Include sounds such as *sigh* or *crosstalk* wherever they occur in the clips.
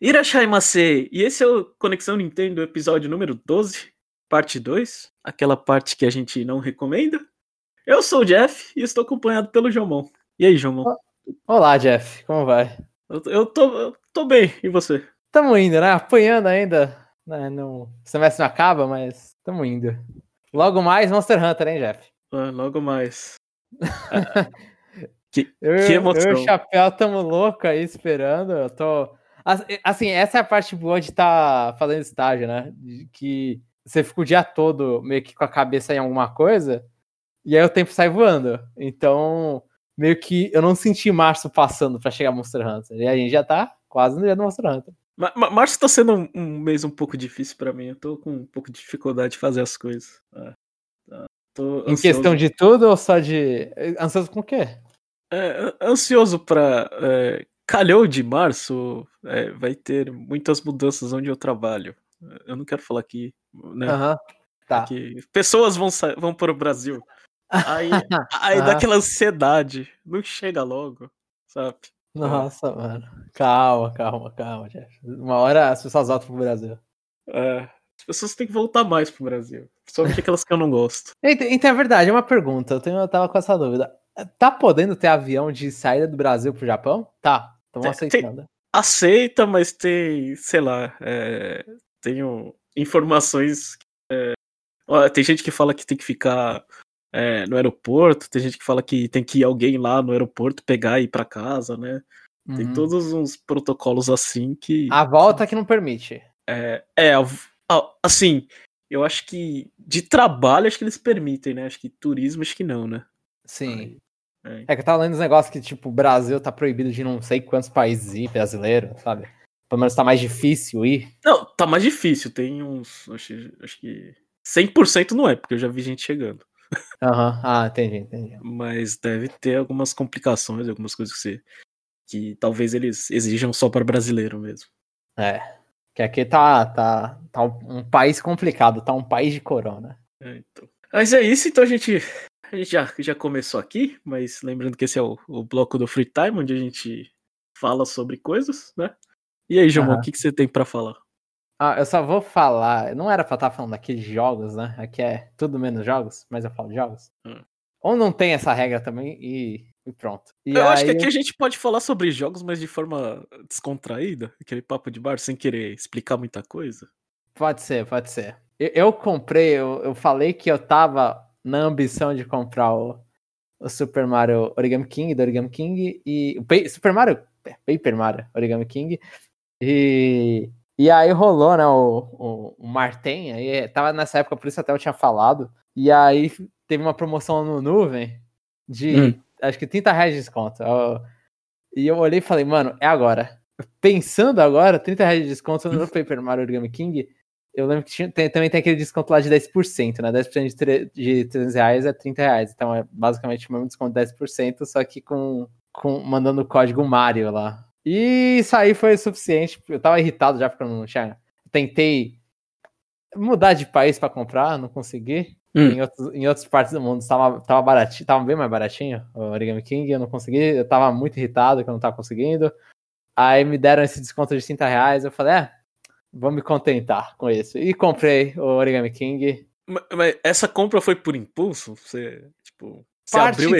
Irashaimase! E esse é o Conexão Nintendo, episódio número 12, parte 2, aquela parte que a gente não recomenda. Eu sou o Jeff e estou acompanhado pelo Jomon. E aí, Jomon? Olá, Jeff, como vai? Eu, eu, tô, eu tô bem, e você? Tamo indo, né? Apanhando ainda. Né? Não, o semestre não acaba, mas tamo indo. Logo mais Monster Hunter, hein, Jeff? Ah, logo mais. *laughs* que, eu, que emoção. Eu e o Chapéu tamo louco aí esperando. Eu tô Assim, essa é a parte boa de estar tá fazendo estágio, né? Que você fica o dia todo meio que com a cabeça em alguma coisa, e aí o tempo sai voando. Então, meio que eu não senti março passando para chegar Monster Hunter. E a gente já tá quase no dia do Monster Hunter. Março tá sendo um, um mês um pouco difícil para mim. Eu tô com um pouco de dificuldade de fazer as coisas. É, tá, em questão de tudo ou só de. Ansioso com o quê? É, ansioso pra é, calhou de março, é, vai ter muitas mudanças onde eu trabalho. Eu não quero falar aqui, né? Uhum, tá. Que pessoas vão, vão para o Brasil. Aí, *laughs* aí uhum. dá aquela ansiedade. Não chega logo, sabe? Nossa, é. mano. Calma, calma, calma, Jeff. Uma hora as pessoas voltam pro Brasil. É. As pessoas têm que voltar mais pro Brasil. Principalmente *laughs* aquelas que eu não gosto. Então é verdade, é uma pergunta. Eu, tenho, eu tava com essa dúvida. Tá podendo ter avião de saída do Brasil pro Japão? Tá. Estão aceitando. Tem, aceita, mas tem, sei lá, é, tenho informações. É, tem gente que fala que tem que ficar é, no aeroporto, tem gente que fala que tem que ir alguém lá no aeroporto pegar e ir para casa, né? Uhum. Tem todos uns protocolos assim que. A volta que não permite. É, é assim, eu acho que de trabalho acho que eles permitem, né? Acho que turismo acho que não, né? Sim. É. é que eu tava lendo uns negócios que, tipo, o Brasil tá proibido de não sei quantos países ir, brasileiro, sabe? Pelo menos tá mais difícil ir. Não, tá mais difícil. Tem uns. Acho, acho que. 100% não é, porque eu já vi gente chegando. Aham, uhum. ah, entendi, entendi. Mas deve ter algumas complicações, algumas coisas que você. que talvez eles exijam só para brasileiro mesmo. É. Que aqui tá, tá, tá um país complicado, tá um país de corona. É, então. Mas é isso, então a gente a gente já, já começou aqui, mas lembrando que esse é o, o bloco do Free Time, onde a gente fala sobre coisas, né? E aí, João, uhum. o que, que você tem para falar? Ah, eu só vou falar. Não era pra estar falando aqui de jogos, né? Aqui é tudo menos jogos, mas eu falo de jogos. Hum. Ou não tem essa regra também e, e pronto. E eu aí... acho que aqui a gente pode falar sobre jogos, mas de forma descontraída, aquele papo de bar, sem querer explicar muita coisa. Pode ser, pode ser. Eu, eu comprei, eu, eu falei que eu tava na ambição de comprar o, o Super Mario Origami King do Origami King e o Super Mario Paper Mario Origami King e e aí rolou, né, o, o, o Marten, aí tava nessa época, por isso até eu tinha falado, e aí teve uma promoção no Nuvem de, hum. acho que 30 reais de desconto. Eu, e eu olhei e falei, mano, é agora. Pensando agora, 30 reais de desconto no *laughs* Paper Mario Origami King, eu lembro que tinha, tem, também tem aquele desconto lá de 10%, né? 10% de, de 300 reais é 30 reais. Então é basicamente o mesmo desconto de 10%, só que com, com mandando o código Mario lá. E isso aí foi suficiente. Eu tava irritado já porque eu não tinha. Tentei mudar de país para comprar, não consegui. Hum. Em, outros, em outras partes do mundo tava, tava baratinho, tava bem mais baratinho o Origami King, eu não consegui, eu tava muito irritado que eu não tava conseguindo. Aí me deram esse desconto de 30 reais, eu falei, é, vou me contentar com isso. E comprei o Origami King. Mas, mas essa compra foi por impulso? Você, tipo, você abriu o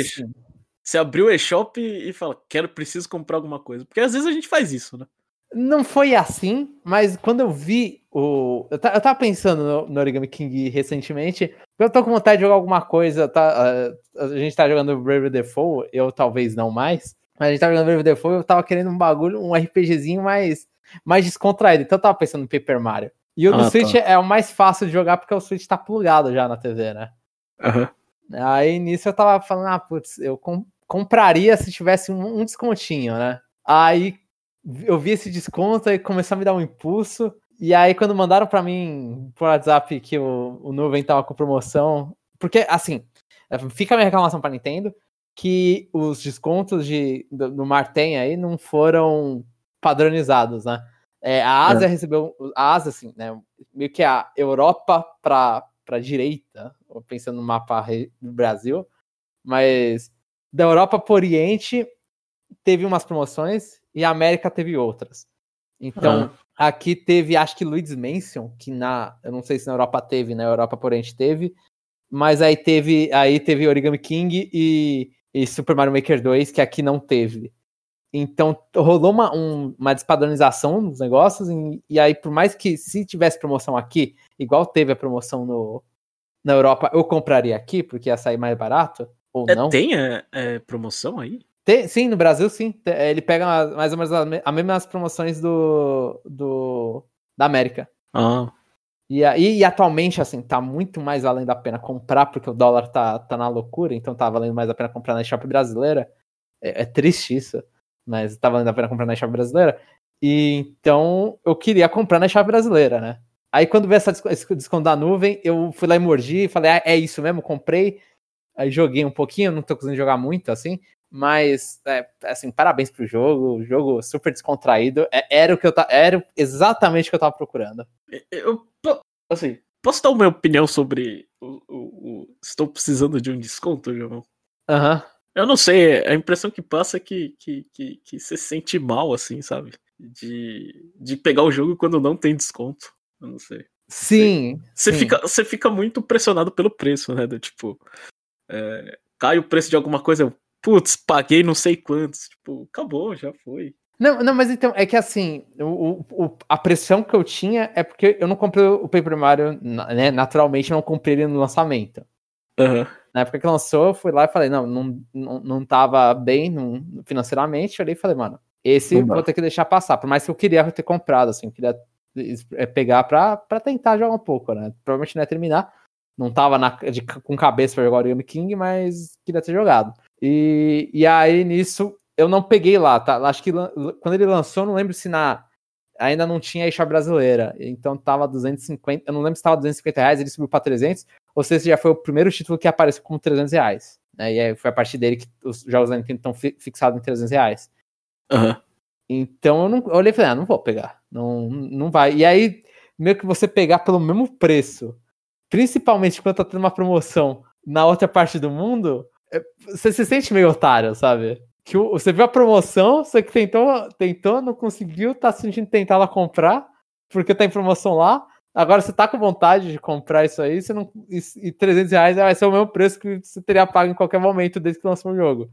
você abriu o eShop e, e fala, quero, preciso comprar alguma coisa. Porque às vezes a gente faz isso, né? Não foi assim, mas quando eu vi o. Eu, eu tava pensando no, no, Origami King recentemente. Eu tô com vontade de jogar alguma coisa. Tá, a, a gente tá jogando Brave Default, eu talvez não mais. Mas a gente tá jogando Brave Default eu tava querendo um bagulho, um RPGzinho mais mais descontraído. Então eu tava pensando no Paper Mario. E o do ah, Switch tá. é o mais fácil de jogar porque o Switch tá plugado já na TV, né? Uhum. Aí nisso eu tava falando, ah, putz, eu com compraria se tivesse um, um, descontinho, né? Aí eu vi esse desconto e começou a me dar um impulso. E aí, quando mandaram para mim por WhatsApp que o, o Nuvem tava com promoção. Porque, assim, fica a minha reclamação pra Nintendo que os descontos de, do, do Marten aí não foram padronizados, né? É, a Ásia é. recebeu. A Ásia, assim, né? Meio que a Europa para a direita, pensando no mapa do Brasil, mas da Europa para Oriente teve umas promoções e a América teve outras. Então, ah. aqui teve, acho que Luigi's Mansion, que na, eu não sei se na Europa teve, na Europa por gente teve, mas aí teve, aí teve Origami King e, e Super Mario Maker 2, que aqui não teve. Então rolou uma, um, uma despadronização nos negócios, e, e, aí, por mais que se tivesse promoção aqui, igual teve a promoção no, na Europa, eu compraria aqui, porque ia sair mais barato, ou é, não. Tem é, é, promoção aí? Tem, sim, no Brasil sim. Ele pega mais ou menos as mesmas promoções do, do da América. Ah. E, e, e, atualmente, assim, tá muito mais valendo a pena comprar, porque o dólar tá, tá na loucura, então tá valendo mais a pena comprar na shop brasileira. É, é triste isso mas valendo a pena comprar na chave brasileira. E então eu queria comprar na chave brasileira, né? Aí quando veio essa esse desconto da nuvem, eu fui lá e mordi e falei, ah, é isso mesmo, comprei. Aí joguei um pouquinho, não tô conseguindo jogar muito, assim, mas, é, assim, parabéns pro jogo, jogo super descontraído, é, era o que eu era exatamente o que eu tava procurando. Eu, assim, posso dar uma opinião sobre o, o, o estou precisando de um desconto, João? Aham. Uhum. Eu não sei, a impressão que passa é que, que, que, que você se sente mal, assim, sabe? De, de pegar o jogo quando não tem desconto. Eu não sei. Sim. Você, sim. Fica, você fica muito pressionado pelo preço, né? Do, tipo, é, cai o preço de alguma coisa, putz, paguei não sei quantos. Tipo, acabou, já foi. Não, não, mas então, é que assim, o, o, a pressão que eu tinha é porque eu não comprei o Paper Mario, né? Naturalmente, não comprei ele no lançamento. Uhum. Na época que lançou, eu fui lá e falei, não, não, não, não tava bem não, financeiramente. Eu olhei e falei, mano, esse vou ter que deixar passar. Por mais que eu queria ter comprado, assim, queria é, pegar pra, pra tentar jogar um pouco, né? Provavelmente não ia terminar. Não tava na, de, com cabeça pra jogar o Game King, mas queria ter jogado. E, e aí, nisso, eu não peguei lá, tá? Acho que quando ele lançou, não lembro se na. Ainda não tinha a brasileira. Então tava 250. Eu não lembro se tava 250 reais, ele subiu pra 300 ou seja, já foi o primeiro título que apareceu com 300 reais. Né? E aí foi a partir dele que os jogos da Nintendo estão fi fixados em 300 reais. Uhum. Então eu, não, eu olhei e falei, ah, não vou pegar. Não, não vai. E aí, meio que você pegar pelo mesmo preço, principalmente quando tá tendo uma promoção na outra parte do mundo, é, você se sente meio otário, sabe? Que você viu a promoção, você que tentou, tentou, não conseguiu, tá sentindo tentar lá comprar, porque tá em promoção lá, Agora você tá com vontade de comprar isso aí, você não, e, e 300 reais vai ser o mesmo preço que você teria pago em qualquer momento desde que lançou o jogo.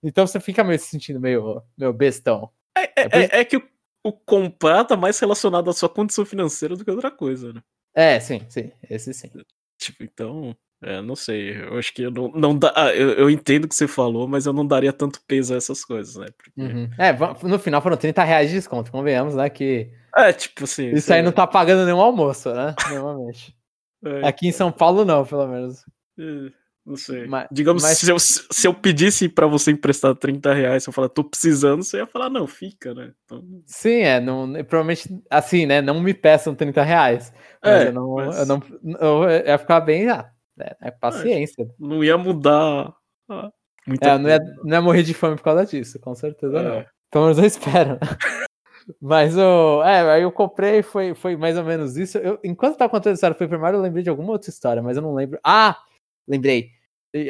Então você fica meio se sentindo meio, meio bestão. É, é, é, é que o, o, comprar tá mais relacionado à sua condição financeira do que outra coisa, né? É, sim, sim. Esse sim. Tipo, então. É, não sei. Eu acho que eu não, não dá. Ah, eu, eu entendo o que você falou, mas eu não daria tanto peso a essas coisas, né? Porque... Uhum. É, no final foram 30 reais de desconto, convenhamos, né? Que. É, tipo assim. Isso aí não tá pagando nenhum almoço, né? Normalmente. *laughs* É. Aqui em São Paulo, não, pelo menos. É, não sei. Mas, Digamos, mas... se, eu, se eu pedisse para você emprestar 30 reais, se eu falar, tô precisando, você ia falar, não, fica, né? Então... Sim, é. Não, provavelmente, assim, né? Não me peçam 30 reais. Mas é, eu não. Mas... Eu não eu ia ficar bem. Ah, é, é paciência. Não ia mudar. Muita é, não ia, não ia morrer de fome por causa disso, com certeza é. não. Pelo menos eu espero. *laughs* Mas o. É, aí eu comprei, foi, foi mais ou menos isso. Eu, enquanto tava contando a história foi primário, eu lembrei de alguma outra história, mas eu não lembro. Ah! Lembrei.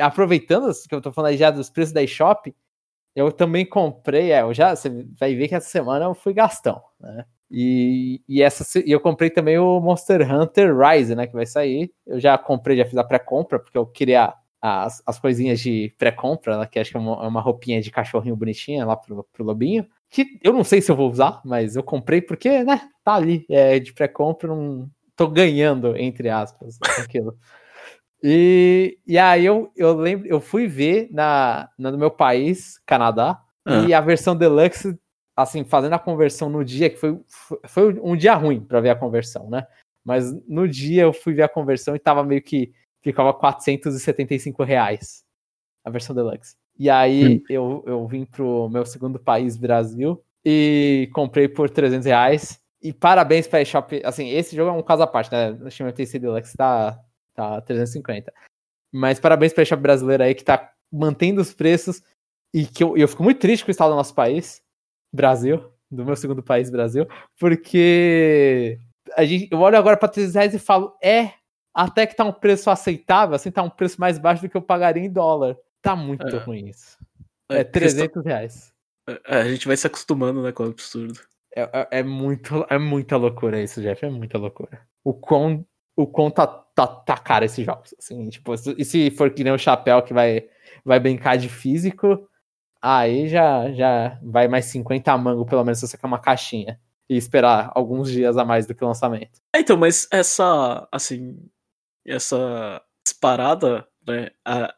Aproveitando que eu tô falando aí já dos preços da eShop, eu também comprei. É, eu já. Você vai ver que essa semana eu fui gastão, né? E, e, essa, e eu comprei também o Monster Hunter Rise, né? Que vai sair. Eu já comprei, já fiz a pré-compra, porque eu queria as, as coisinhas de pré-compra, né, que acho que é uma, é uma, roupinha de cachorrinho bonitinha lá pro, pro lobinho. Que eu não sei se eu vou usar, mas eu comprei porque, né, tá ali, é de pré-compra, não tô ganhando, entre aspas, *laughs* aquilo. E, e aí eu, eu lembro, eu fui ver na, no meu país, Canadá, ah. e a versão deluxe assim, fazendo a conversão no dia, que foi, foi um dia ruim para ver a conversão, né? Mas no dia eu fui ver a conversão e tava meio que ficava 475 reais a versão deluxe. E aí hum. eu, eu vim pro meu segundo país, Brasil, e comprei por 300 reais. E parabéns pra eShop. Assim, esse jogo é um caso à parte, né? O Steam TC Deluxe tá, tá 350. Mas parabéns pra eShop brasileira aí que tá mantendo os preços e que eu, eu fico muito triste com o estado do nosso país. Brasil, do meu segundo país, Brasil, porque a gente, eu olho agora para 300 reais e falo, é, até que tá um preço aceitável, assim, tá um preço mais baixo do que eu pagaria em dólar. Tá muito é. ruim isso. É, é 300 reais. É, a gente vai se acostumando, né, com o absurdo. É, é, é, muito, é muita loucura isso, Jeff. É muita loucura. O quão, o quão tá, tá, tá caro esses jogos. Assim, tipo, e se for que nem o Chapéu que vai, vai brincar de físico, aí já, já vai mais 50 mango, pelo menos, se você quer uma caixinha. E esperar alguns dias a mais do que o lançamento. É, então, mas essa, assim, essa disparada, né, a,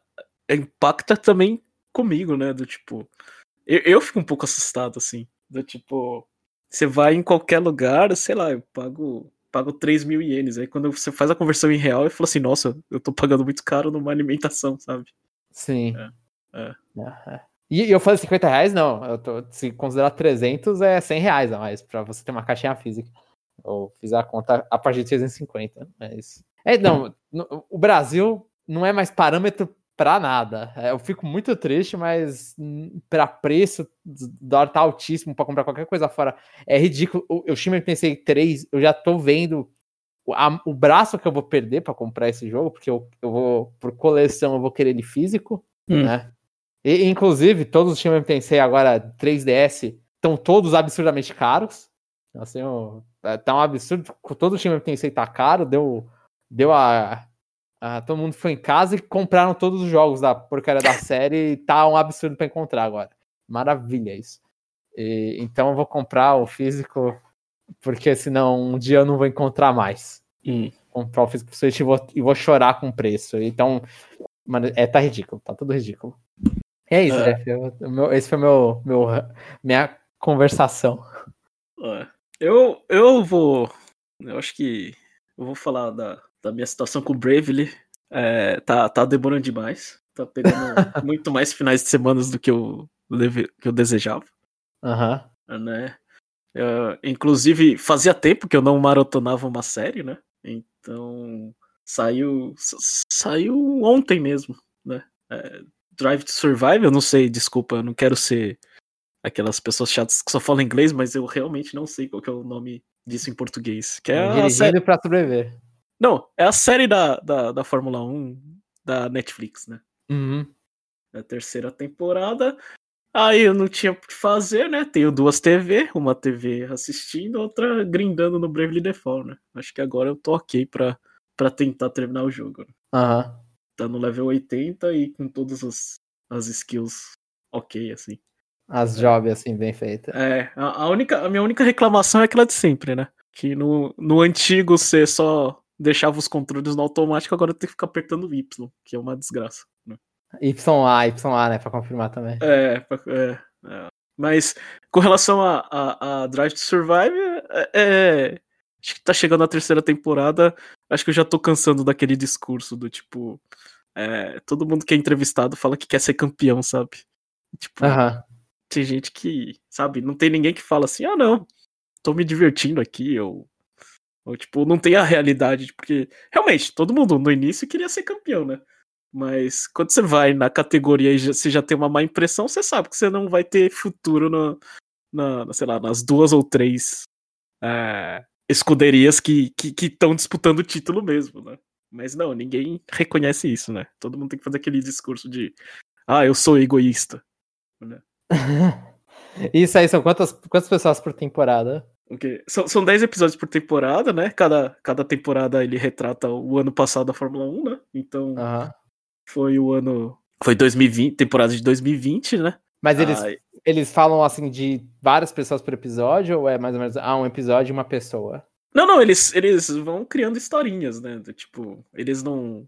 impacta também comigo, né, do tipo, eu, eu fico um pouco assustado, assim, do tipo, você vai em qualquer lugar, sei lá, eu pago pago 3 mil ienes. Aí quando você faz a conversão em real, eu falo assim, nossa, eu tô pagando muito caro numa alimentação, sabe? Sim. É. é. é. E eu falei 50 reais, não. Eu tô, se considerar 300, é 100 reais a mais pra você ter uma caixinha física. Eu fiz a conta a partir de 350, mas... É, não, o Brasil não é mais parâmetro para nada. É, eu fico muito triste, mas para preço, o dólar tá altíssimo para comprar qualquer coisa fora. É ridículo. Eu Shimmer pensei 3, eu já tô vendo a, o braço que eu vou perder para comprar esse jogo, porque eu, eu vou, por coleção, eu vou querer ele físico, hum. né? E, inclusive, todos os Shimmer Tensei agora 3DS estão todos absurdamente caros. Assim, tá um absurdo. Todo o Shimmer Tensei tá caro, deu, deu a ah, todo mundo foi em casa e compraram todos os jogos da porcaria da *laughs* série e tá um absurdo para encontrar agora. Maravilha isso. E, então eu vou comprar o físico, porque senão um dia eu não vou encontrar mais. E comprar o físico e vou, e vou chorar com o preço. Então, mano, é, tá ridículo, tá tudo ridículo. É isso, é. Jeff. Esse foi meu, meu minha conversação. Eu, eu vou. Eu acho que eu vou falar da, da minha situação com o Bravely. É, tá, tá demorando demais. Tá pegando *laughs* muito mais finais de semana do que eu, que eu desejava. Aham. Uhum. Né? Uh, inclusive, fazia tempo que eu não maratonava uma série, né? Então, saiu saiu ontem mesmo, né? É, Drive to Survive, eu não sei, desculpa, eu não quero ser aquelas pessoas chatas que só falam inglês, mas eu realmente não sei qual é o nome disso em português. Que é Dirigindo série... pra sobreviver. Não, é a série da, da, da Fórmula 1 da Netflix, né? Uhum. É a terceira temporada. Aí eu não tinha o que fazer, né? Tenho duas TV, uma TV assistindo, outra grindando no Bravely Default, né? Acho que agora eu tô ok pra, pra tentar terminar o jogo. Né? Aham. Uhum. Tá no level 80 e com todas as, as skills ok, assim. As jobs, assim, bem feitas. É, a, a, única, a minha única reclamação é aquela de sempre, né? Que no, no antigo você só deixava os controles no automático, agora tenho que ficar apertando Y, que é uma desgraça. Né? YA, YA, né? Pra confirmar também. É, é, é. Mas com relação a, a, a Drive to Survive, é, é, acho que tá chegando a terceira temporada. Acho que eu já tô cansando daquele discurso do tipo. É, todo mundo que é entrevistado fala que quer ser campeão, sabe? Tipo, tem gente que, sabe, não tem ninguém que fala assim, ah não, tô me divertindo aqui, eu ou, tipo, não tem a realidade, porque realmente, todo mundo no início queria ser campeão, né? Mas quando você vai na categoria e você já tem uma má impressão, você sabe que você não vai ter futuro no, na, sei lá, nas duas ou três é, escuderias que estão disputando o título mesmo, né? Mas não, ninguém reconhece isso, né? Todo mundo tem que fazer aquele discurso de ah, eu sou egoísta. Né? *laughs* isso aí são quantas, quantas pessoas por temporada? Okay. São, são 10 episódios por temporada, né? Cada, cada temporada ele retrata o ano passado da Fórmula 1, né? Então foi o ano. Foi 2020, temporada de 2020, né? Mas eles, ah, eles falam assim de várias pessoas por episódio ou é mais ou menos ah, um episódio e uma pessoa? Não, não, eles, eles vão criando historinhas, né? Tipo, eles não.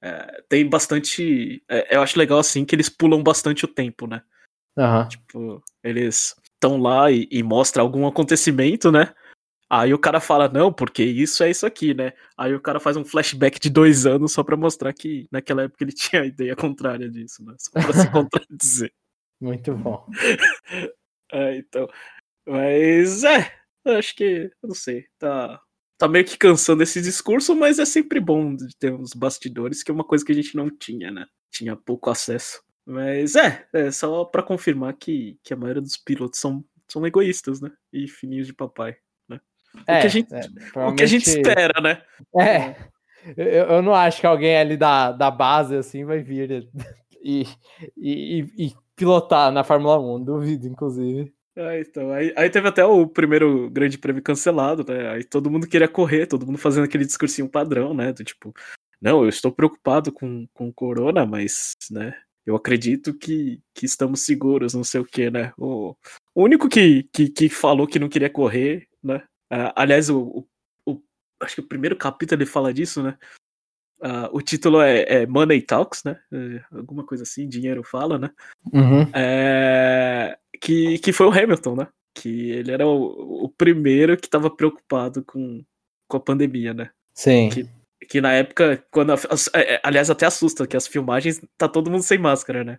É, tem bastante. É, eu acho legal assim que eles pulam bastante o tempo, né? Uhum. Tipo, eles estão lá e, e mostra algum acontecimento, né? Aí o cara fala, não, porque isso é isso aqui, né? Aí o cara faz um flashback de dois anos só pra mostrar que naquela época ele *laughs* tinha a ideia contrária disso, né? Só pra se *laughs* contradizer. Muito bom. *laughs* é, então. Mas é, acho que, não sei, tá, tá meio que cansando esse discurso, mas é sempre bom de ter uns bastidores, que é uma coisa que a gente não tinha, né? Tinha pouco acesso. Mas é, é só para confirmar que, que a maioria dos pilotos são, são egoístas, né? E fininhos de papai, né? É, o, que a gente, é, provavelmente... o que a gente espera, né? É. Eu, eu não acho que alguém ali da, da base assim vai vir e, e, e, pilotar na Fórmula 1, duvido, inclusive. É, então, aí, aí teve até o primeiro grande prêmio cancelado, né? Aí todo mundo queria correr, todo mundo fazendo aquele discursinho padrão, né? Do tipo, não, eu estou preocupado com, com o corona, mas, né? Eu acredito que, que estamos seguros, não sei o que, né? O, o único que, que, que falou que não queria correr, né? Uh, aliás, o, o, o, acho que o primeiro capítulo ele fala disso, né? Uh, o título é, é, Money Talks, né? É, alguma coisa assim, dinheiro fala, né? Uhum. É, que, que foi o Hamilton, né? Que ele era o, o primeiro que estava preocupado com, com a pandemia, né? Sim. Que, que na época, quando a, é, é, aliás, até assusta que as filmagens tá todo mundo sem máscara, né?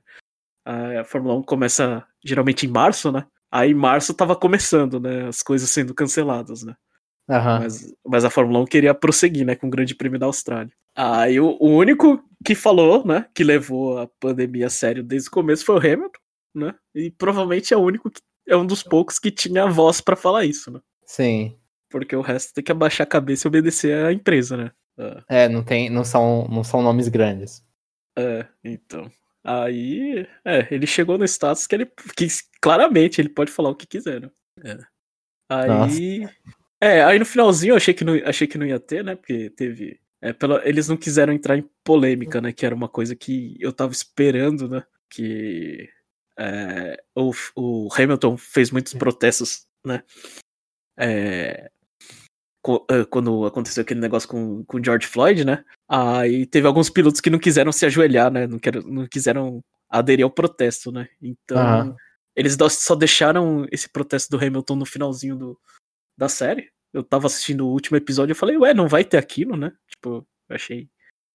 A Fórmula 1 começa geralmente em março, né? Aí em março tava começando, né? As coisas sendo canceladas, né? Uhum. Mas, mas a Fórmula 1 queria prosseguir, né? Com o Grande Prêmio da Austrália. Aí o, o único que falou, né? Que levou a pandemia a sério desde o começo foi o Hamilton, né? E provavelmente é o único que é um dos poucos que tinha voz para falar isso, né? Sim. Porque o resto tem que abaixar a cabeça e obedecer à empresa, né? É, não tem, não são, não são nomes grandes. É, então. Aí, é, ele chegou no status que ele que claramente ele pode falar o que quiser, né? É. Aí, Nossa. é, aí no finalzinho eu achei que não, achei que não ia ter, né? Porque teve, é, pela, eles não quiseram entrar em polêmica, né? Que era uma coisa que eu tava esperando, né? Que é, o, o Hamilton fez muitos protestos, né? É, quando aconteceu aquele negócio com, com o George Floyd, né? Aí teve alguns pilotos que não quiseram se ajoelhar, né? Não, quer, não quiseram aderir ao protesto, né? Então, uhum. eles só deixaram esse protesto do Hamilton no finalzinho do, da série. Eu tava assistindo o último episódio e falei, ué, não vai ter aquilo, né? Tipo, eu achei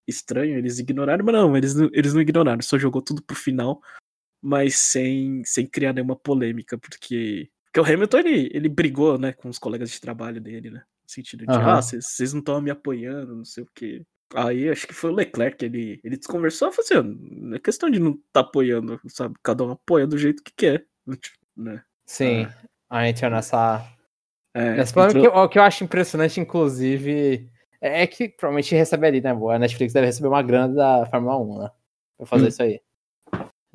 estranho, eles ignoraram, mas não, eles não, eles não ignoraram, só jogou tudo pro final, mas sem, sem criar nenhuma polêmica, porque, porque o Hamilton, ele, ele brigou, né, com os colegas de trabalho dele, né? No sentido de, uhum. ah, vocês não estão me apoiando, não sei o quê. Aí acho que foi o Leclerc, ele, ele desconversou falou assim, não é questão de não estar tá apoiando, sabe? Cada um apoia do jeito que quer, *laughs* né? Sim, ah. a gente é nessa... É, que, o que eu acho impressionante, inclusive, é, é que provavelmente recebe ali, né? A Netflix deve receber uma grana da Fórmula 1, né? Pra fazer hum. isso aí.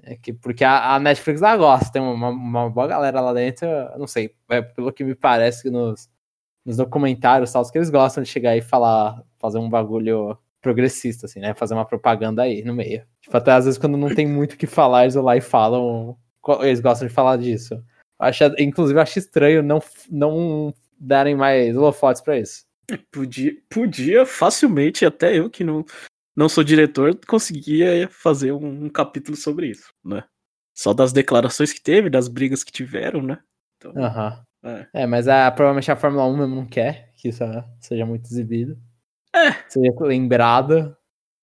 É que, porque a, a Netflix lá gosta, tem uma, uma, boa galera lá dentro, não sei, é, pelo que me parece que nos, nos documentários tal, que eles gostam de chegar e falar, fazer um bagulho progressista, assim, né? Fazer uma propaganda aí no meio. Tipo, até às vezes quando não tem muito o que falar, eles vão lá e falam. Eles gostam de falar disso. Acho, inclusive, acho estranho não, não darem mais holofotes pra isso. Podia, podia facilmente, até eu que não, não sou diretor, conseguia fazer um, um capítulo sobre isso, né? Só das declarações que teve, das brigas que tiveram, né? Então, Aham. É. é, mas a, provavelmente a Fórmula 1 mesmo não quer que isso seja muito exibido. É. Seja lembrado.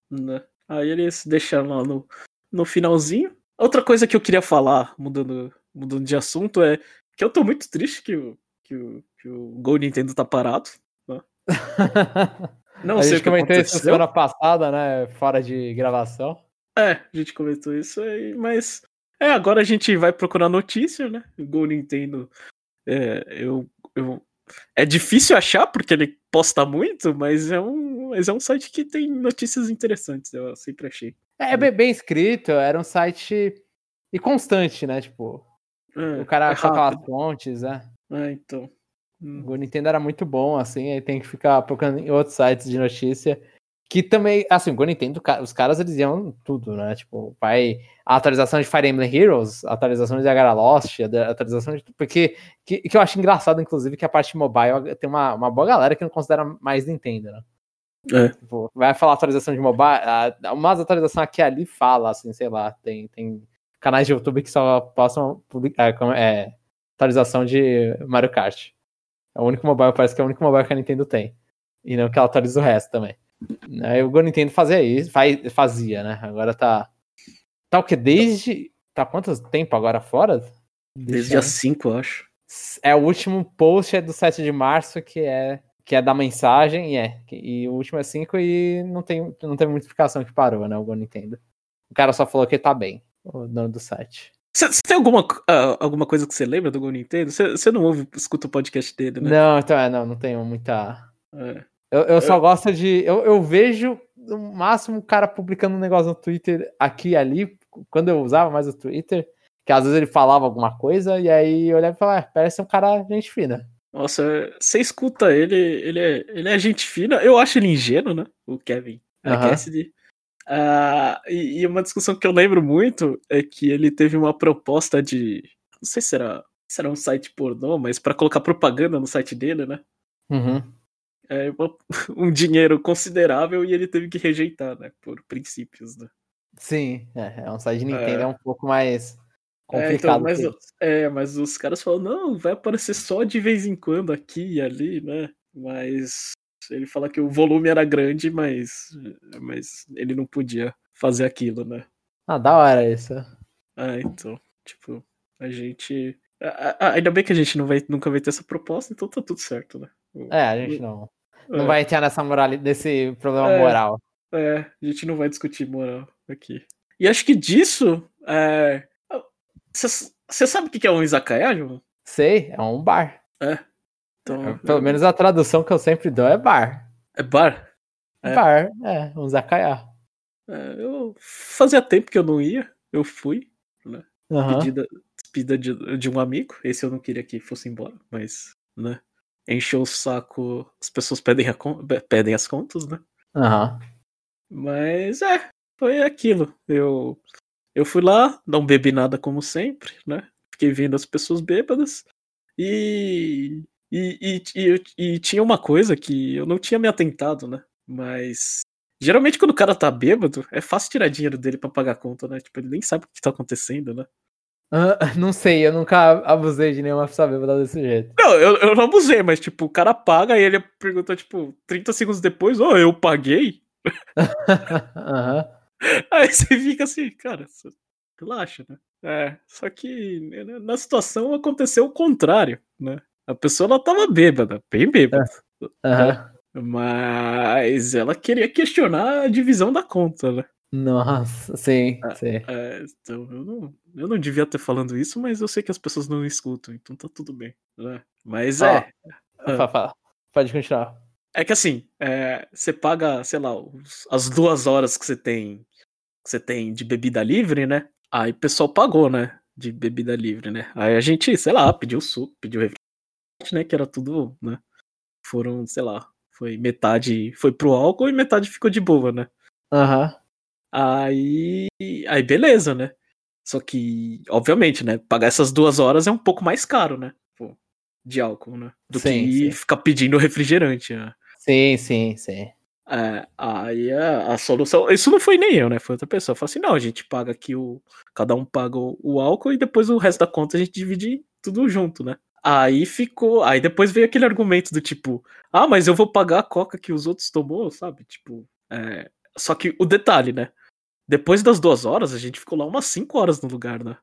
Né? Aí eles deixaram lá no, no finalzinho. Outra coisa que eu queria falar, mudando, mudando de assunto, é que eu tô muito triste que o, que o, que o Go Nintendo tá parado. Né? *laughs* Não a sei gente o que comentou aconteceu. isso semana passada, né? Fora de gravação. É, a gente comentou isso aí, mas. É, agora a gente vai procurar notícia, né? O Go Nintendo é, eu, eu, é difícil achar porque ele posta muito, mas é um, mas é um site que tem notícias interessantes, eu sempre achei. É, é bem, bem escrito, era um site e constante, né? Tipo, é, o cara é aquelas fontes, né? É, então. Hum. O Nintendo era muito bom, assim, aí tem que ficar procurando em outros sites de notícia. Que também, assim, o Nintendo, os caras eles iam tudo, né? Tipo, vai a atualização de Fire Emblem Heroes, a atualização de Agara Lost, a atualização de. Porque que, que eu acho engraçado, inclusive, que a parte mobile tem uma, uma boa galera que não considera mais Nintendo, né? É. Tipo, vai falar atualização de mobile, uma atualização aqui ali fala, assim, sei lá, tem, tem canais de YouTube que só publicar, é, é, atualização de Mario Kart. É o único mobile, parece que é o único mobile que a Nintendo tem. E não que ela atualiza o resto também. Aí o Nintendo fazia isso, faz, fazia, né? Agora tá. Tá o que? Desde. Tá quanto tempo agora fora? Desde dia 5, eu acho. É o último post é do 7 de março, que é que é da mensagem, e é. E o último é 5 e não tem, não tem muita explicação que parou, né? O Go Nintendo. O cara só falou que tá bem, o dono do site. Você tem alguma, uh, alguma coisa que você lembra do Go Nintendo? Você não ouve, escuta o podcast dele, né? Não, então é, não, não tenho muita. É. Eu, eu só gosto de. Eu, eu vejo no máximo o cara publicando um negócio no Twitter aqui e ali, quando eu usava mais o Twitter, Que às vezes ele falava alguma coisa e aí eu olhava e falava, ah, parece um cara gente fina. Nossa, você escuta ele, ele é, ele é gente fina. Eu acho ele ingênuo, né? O Kevin Aham. Cassidy. Ah, e, e uma discussão que eu lembro muito é que ele teve uma proposta de. Não sei se era, se era um site pornô, mas pra colocar propaganda no site dele, né? Uhum. É, uma- *laughs* um dinheiro considerável e ele teve que rejeitar, né? Por princípios, né? Sim, é, é um site de Nintendo, É. é, um pouco mais É, complicado. então, mas, é, mas os caras falam, não, vai aparecer só de vez em quando aqui e ali, né? Mas ele fala que o volume era grande, mas, mas ele não podia fazer aquilo, né? Ah, da hora isso. Ah, então, tipo, a gente. Ainda bem que a gente não vai, nunca vai ter essa proposta, então tá tudo certo, né? É, a gente não, não é, vai entrar nessa moral, nesse problema É. moral. É, a gente não vai discutir moral aqui. E acho que disso. Você sabe o que é um izakaya, João? Sei, é um bar. Então, Pelo menos a tradução que eu sempre dou é bar. É bar? É. Bar, é, um zakaya. É, eu fazia tempo que eu não ia, eu fui, Aham. pedida, despedida de, de um amigo. Esse eu não queria que fosse embora, mas, né? Encheu o saco, as pessoas pedem, a pedem as contas, né? Aham. Mas é, foi aquilo. Eu, eu fui lá, não bebi nada como sempre, né? Fiquei vendo as pessoas bêbadas. E, e, e, e, e tinha uma coisa que eu não tinha me atentado, né? Mas geralmente quando o cara tá bêbado, é fácil tirar dinheiro dele pra pagar a conta, né? Tipo, ele nem sabe o que tá acontecendo, né? Ah, *laughs* não sei, eu nunca abusei de nenhuma pessoa bêbada desse jeito. Não, eu, eu não abusei, mas tipo, o cara paga e ele pergunta, tipo, 30 segundos depois, ô, eu paguei? *laughs* Aham. *laughs* Aí você fica assim, cara, relaxa, né? É, só que né, na situação aconteceu o contrário, né? A pessoa ela tava bêbada, bem bêbada, Aham. mas ela queria questionar a divisão da conta, né? Nossa, sim, Ah. sim. É, então eu não, eu não devia ter falando isso, mas eu sei que as pessoas não escutam, então tá tudo bem, né? Mas é, Ah. Fala, fala. Pode continuar. é que assim, é, você paga, sei lá, os- as duas horas que você tem, que você tem de bebida livre, né? Aí o pessoal pagou, né? De bebida livre, né? Aí a gente, sei lá, pediu suco, pediu né? Que era tudo, né? Foram, sei lá, foi metade foi pro álcool e metade ficou de boa, né? Aham. Aí, aí beleza, né? Só que, obviamente, né? Pagar essas duas horas é um pouco mais caro, né? Pô, de álcool, né? Do Sim, que sim. ficar pedindo refrigerante, né? Sim, sim, sim. É, aí a, a solução. Isso não foi nem eu, né? Foi outra pessoa. Falei assim: não, a gente paga aqui o. Cada um paga o, o álcool e depois o resto da conta a gente divide tudo junto, né? Aí ficou. Aí depois veio aquele argumento do tipo: ah, mas eu vou pagar a coca que os outros tomou, sabe? Tipo. é, Só que o detalhe, né? Depois das duas horas, a gente ficou lá umas cinco horas no lugar, né?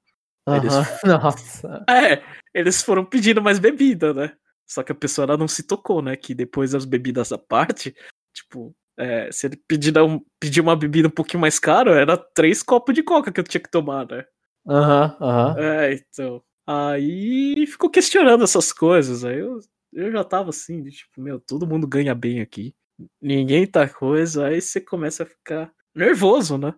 Eles- Aham. *laughs* Nossa. É, eles foram pedindo mais bebida, né? Só que a pessoa ela não se tocou, né? Que depois das bebidas à parte, tipo, é, se ele pedir, um, pedir uma bebida um pouquinho mais cara, era três copos de coca que eu tinha que tomar, né? Aham, aham. É, então. Aí ficou questionando essas coisas. Aí eu, eu já tava assim, de, tipo, meu, todo mundo ganha bem aqui. Ninguém tá coisa. Aí você começa a ficar nervoso, né?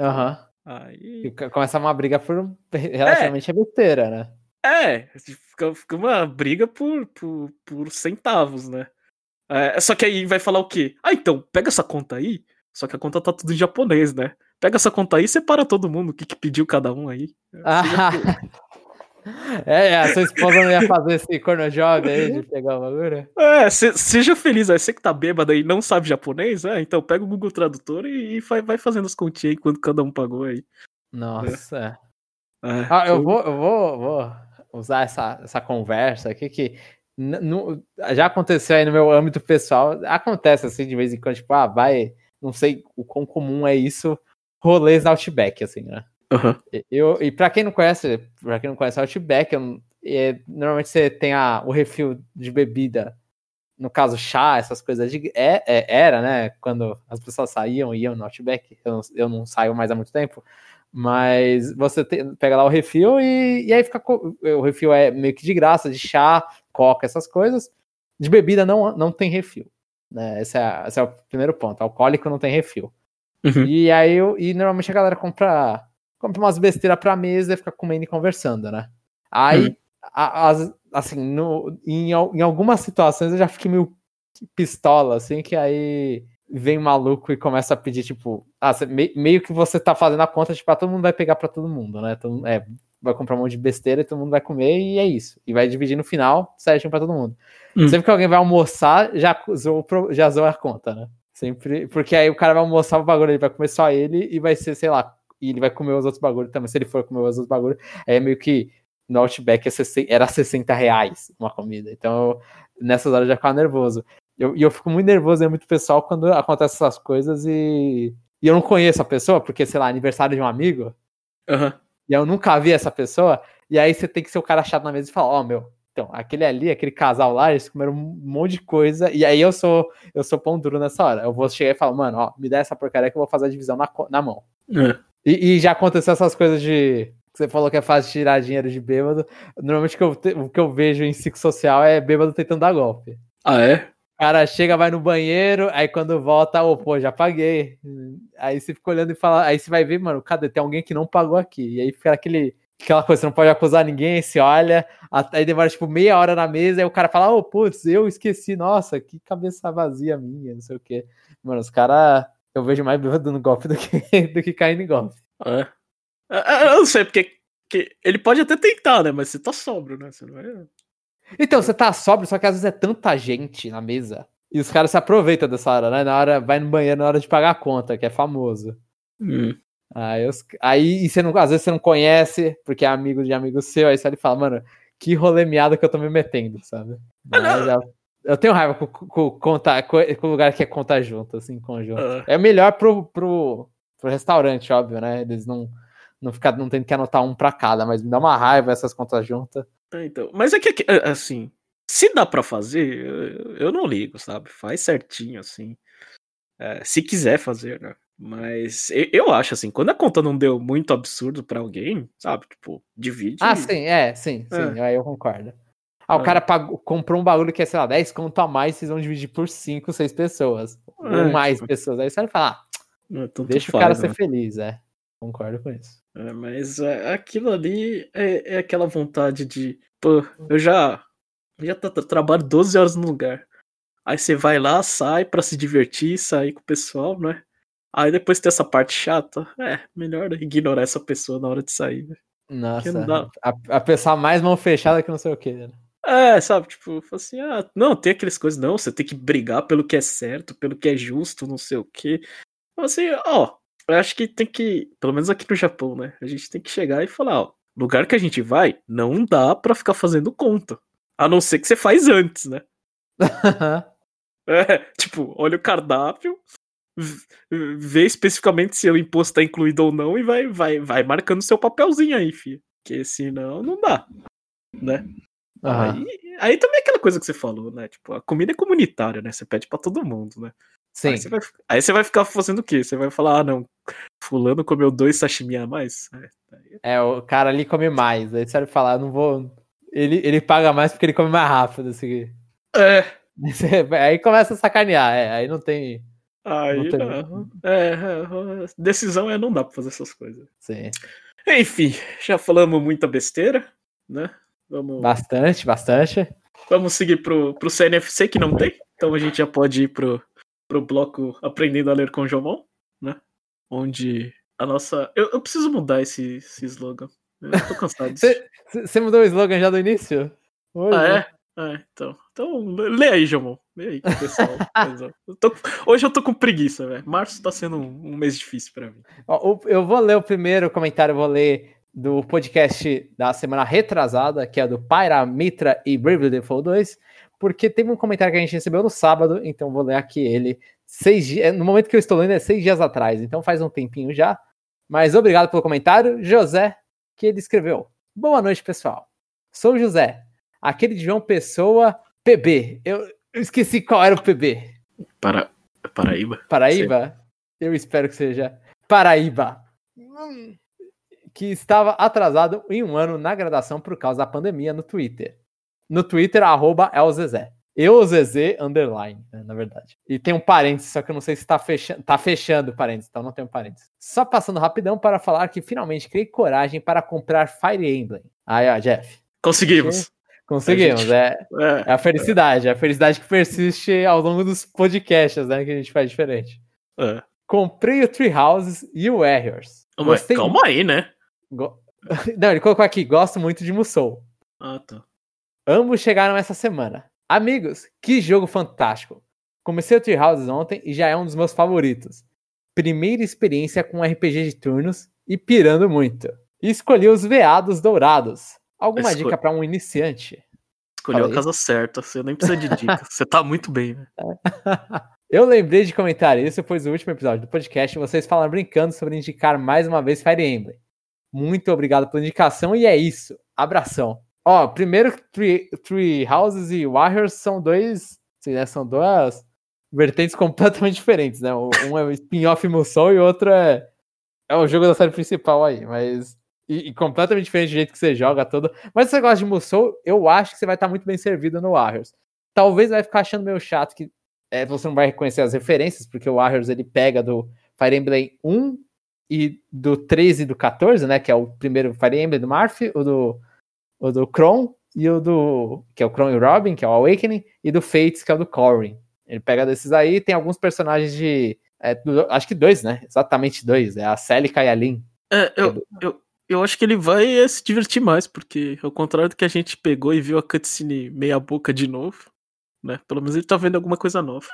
Aham. Aí. E co- Começa uma briga por relativamente besteira, né? É, fica, fica uma briga por, por, por centavos, né? É, só que aí vai falar o quê? Ah, então, pega essa conta aí. Só que a conta tá tudo em japonês, né? Pega essa conta aí e separa todo mundo, o que, que pediu cada um aí. Ah, *laughs* é, a sua esposa não ia fazer esse corno aí de pegar o bagulho? É, se- seja feliz, aí você que tá bêbado aí e não sabe japonês, é, então pega o Google Tradutor e, e vai, vai fazendo as continhas aí quando cada um pagou aí. Nossa. é. É, Ah, eu vou, eu vou, vou usar essa, essa conversa aqui que n- nu- já aconteceu aí no meu âmbito pessoal. Acontece assim de vez em quando, tipo, ah, vai, não sei o quão comum é isso, rolês Outback, assim, né? E- Eu, e pra quem não conhece, para quem não conhece Outback, eu- é, normalmente você tem a, o refil de bebida, no caso chá, essas coisas de, é, é- era, né? Quando as pessoas saíam e iam no Outback, eu não, eu não saio mais há muito tempo, mas você tem- pega lá o refil e, e aí fica o refil é meio que de graça, de chá, coca, essas coisas. De bebida não, não tem refil. Né? Esse, é, esse é o primeiro ponto. Alcoólico não tem refil. Uhum. E aí e normalmente a galera compra compra umas besteiras pra mesa e fica comendo e conversando, né? Aí, a- as- assim, no, em, em algumas situações eu já fiquei meio pistola, assim, que aí vem maluco e começa a pedir, tipo, ah, cê- me- meio que você tá fazendo a conta, tipo, ah, todo mundo vai pegar pra todo mundo, né? Todo, é, vai comprar um monte de besteira e todo mundo vai comer e é isso. E vai dividir no final, certinho pra todo mundo. Hum. Sempre que alguém vai almoçar, já pro- já zoa a conta, né? Sempre, porque aí o cara vai almoçar o bagulho, ele vai comer só ele e vai ser, sei lá, e ele vai comer os outros bagulhos também, se ele for comer os outros bagulhos, aí é meio que no Outback é 60 era 60 reais uma comida. Então, nessas horas eu já ficava nervoso. Eu- E eu, fico muito nervoso, é muito pessoal quando acontecem essas coisas e, e eu não conheço a pessoa, porque, sei lá, aniversário de um amigo, Aham. e eu nunca vi essa pessoa, e aí você tem que ser o cara chato na mesa e falar, ó, meu, então, aquele ali, aquele casal lá, eles comeram um monte de coisa, e aí eu sou, eu sou pão duro nessa hora. Eu vou chegar e falar, mano, ó, me dá essa porcaria que eu vou fazer a divisão na, na mão. É. E, e já aconteceu essas coisas de. Você falou que é fácil tirar dinheiro de bêbado. Normalmente o que eu, te- o que eu vejo em ciclo social é bêbado tentando dar golpe. Ah, é? O cara chega, vai no banheiro, aí quando volta, ô, pô, já paguei. Aí você fica olhando e fala, aí você vai ver, mano, cadê? Tem alguém que não pagou aqui. E aí fica aquele, aquela coisa, você não pode acusar ninguém, você olha, aí demora tipo meia hora na mesa, aí o cara fala, ô, putz, eu esqueci, nossa, que cabeça vazia minha, não sei o quê. Mano, os caras, eu vejo mais bêbado dando golpe do que, *laughs* do que caindo em golpe. É. É, Eu não sei, porque que ele pode até tentar, né? Mas você tá sóbrio, né? Você não vai. Então, você tá sóbrio, só que às vezes é tanta gente na mesa. E os caras se aproveitam dessa hora, né? Na hora, vai no banheiro na hora de pagar a conta, que é famoso. Hum. Aí, os- aí e você não, às vezes você não conhece, porque é amigo de amigo seu, aí você fala, mano, que rolê miado que eu tô me metendo, sabe? Ah, não. Mas eu, tenho raiva com, com, conta- com, com lugar que é conta junto, assim, conjunto. É melhor pro, pro, pro restaurante, óbvio, né? Eles não, não, ficar, não tem que anotar um pra cada, mas me dá uma raiva essas contas juntas. é, então. Mas é que, é, assim, se dá pra fazer, eu, eu não ligo, sabe? Faz certinho, assim. É, se quiser fazer, né? Mas eu, eu acho, assim, quando a conta não deu muito absurdo pra alguém, sabe? Tipo, divide. Ah, sim, é, sim, sim, aí eu concordo. Ah, o É. cara pagou- comprou um bagulho que é, sei lá, 10 conto a mais, vocês vão dividir por 5, 6 pessoas. Ou É, mais tipo, pessoas. Aí você vai falar, ah, é, tanto deixa o faz, cara né? ser feliz, é. Concordo com isso. É, mas é, aquilo ali é, aquela vontade de, pô, eu já já tra- trabalho 12 horas no lugar. Aí você vai lá, sai pra se divertir, sair com o pessoal, né? Aí depois tem essa parte chata. É, melhor ignorar essa pessoa na hora de sair. né? Nossa, a, a pessoa mais mão fechada que não sei o que. Né? É, sabe, tipo, assim, ah, não, tem aquelas coisas, não, você tem que brigar pelo que é certo, pelo que é justo, não sei o quê. Assim, ó, eu acho que tem que, pelo menos aqui no Japão, né? A gente tem que chegar e falar, ó, lugar que a gente vai, não dá pra ficar fazendo conta. A não ser que você faz antes, né? *laughs* É, tipo, olha o cardápio, vê especificamente se o imposto tá incluído ou não e vai, vai, vai marcando seu papelzinho aí, filho. Porque senão não dá, né? Aham. Aí, aí também é aquela coisa que você falou, né? Tipo, a comida é comunitária, né? Você pede pra todo mundo, né? Sim. Aí você, vai, aí você vai ficar fazendo o quê? Você vai falar, ah, não, fulano comeu dois sashimi a mais? É, É, o cara ali come mais. Aí você vai falar, eu não vou. Ele, ele paga mais porque ele come mais rápido. Assim. é, *laughs* Aí começa a sacanear, é, aí não tem. aí Não tem- não. É, é, decisão é não dá pra fazer essas coisas. Sim. Enfim, já falamos muita besteira, né? Vamos, Bastante, bastante. vamos seguir pro, pro CNFC que não tem. Então a gente já pode ir pro, pro bloco Aprendendo a Ler com Jomon, né? Onde a nossa. Eu, eu preciso mudar esse, esse slogan. Eu tô cansado disso. Você mudou o slogan já do início? Hoje? Ah, é? Ah, então. Então, lê aí, Jomon. Lê aí, pessoal. *laughs* Pessoal. Eu tô- hoje eu tô com preguiça, velho. Março tá sendo um, um mês difícil pra mim. Ó, Eu vou ler o primeiro comentário, eu vou ler do podcast da semana retrasada, que é do Pyra Mitra e Bravely Default 2, porque teve um comentário que a gente recebeu no sábado, então vou ler aqui ele. Seis dias, no momento que eu estou lendo é seis dias atrás, então faz um tempinho já. Mas obrigado pelo comentário, José, que ele escreveu. Boa noite, pessoal. Sou o José, aquele de João Pessoa, PB. Eu, eu esqueci qual era o PB. Para... Paraíba? Paraíba? Eu espero que seja Paraíba. Hum. Que estava atrasado em um ano na graduação por causa da pandemia no Twitter. No Twitter, arroba Elzezé. Eu, Zezé, underline, né, na verdade. E tem um parênteses, só que eu não sei se tá fechando, tá fechando o parênteses, então não tem um parênteses. Só passando rapidão para falar que finalmente criei coragem para comprar Fire Emblem. Aí, ó, Jeff. Conseguimos. Conseguimos, gente... é, é, é, a felicidade, é a felicidade que persiste ao longo dos podcasts, né, que a gente faz diferente. É. Comprei o Tree Houses e o Warriors. Gostei... Calma aí, né? Go... *laughs* Não, ele colocou aqui, gosto muito de Musou. Ah, tá. Ambos chegaram essa semana. Amigos, que jogo fantástico! Comecei o Tree Houses ontem e já é um dos meus favoritos. Primeira experiência com RPG de turnos e pirando muito. E escolhi os Veados Dourados. Alguma Escol... dica para um iniciante? Escolheu a casa certa, você nem precisa de dica. *laughs* você tá muito bem, né? *laughs* Eu lembrei de comentar isso, pois no último episódio do podcast vocês falaram brincando sobre indicar mais uma vez Fire Emblem. Muito obrigado pela indicação e é isso. Abração. Ó, primeiro Three, Three Houses e Warriors são dois, né, são duas vertentes completamente *laughs* diferentes, né? Um é spin-off Musou e o outro é, é o jogo da série principal aí, mas e, e, completamente diferente do jeito que você joga todo. Mas se você gosta de Musou, eu acho que você vai estar muito bem servido no Warriors. Talvez vai ficar achando meio chato que é, você não vai reconhecer as referências, porque o Warriors ele pega do Fire Emblem 1 e do 13 e do 14, né? Que é o primeiro Fire Emblem do Marth, o do o do Kron e o do. que é o Kron e o Robin, que é o Awakening, e do Fates, que é o do Corrin. Ele pega desses aí, tem alguns personagens de. É, do, acho que dois, né? Exatamente dois. É a Celica e a Lin. É, eu, é do... eu, eu acho que ele vai se divertir mais, porque ao contrário do que a gente pegou e viu a cutscene meia boca de novo, né? Pelo menos ele tá vendo alguma coisa nova.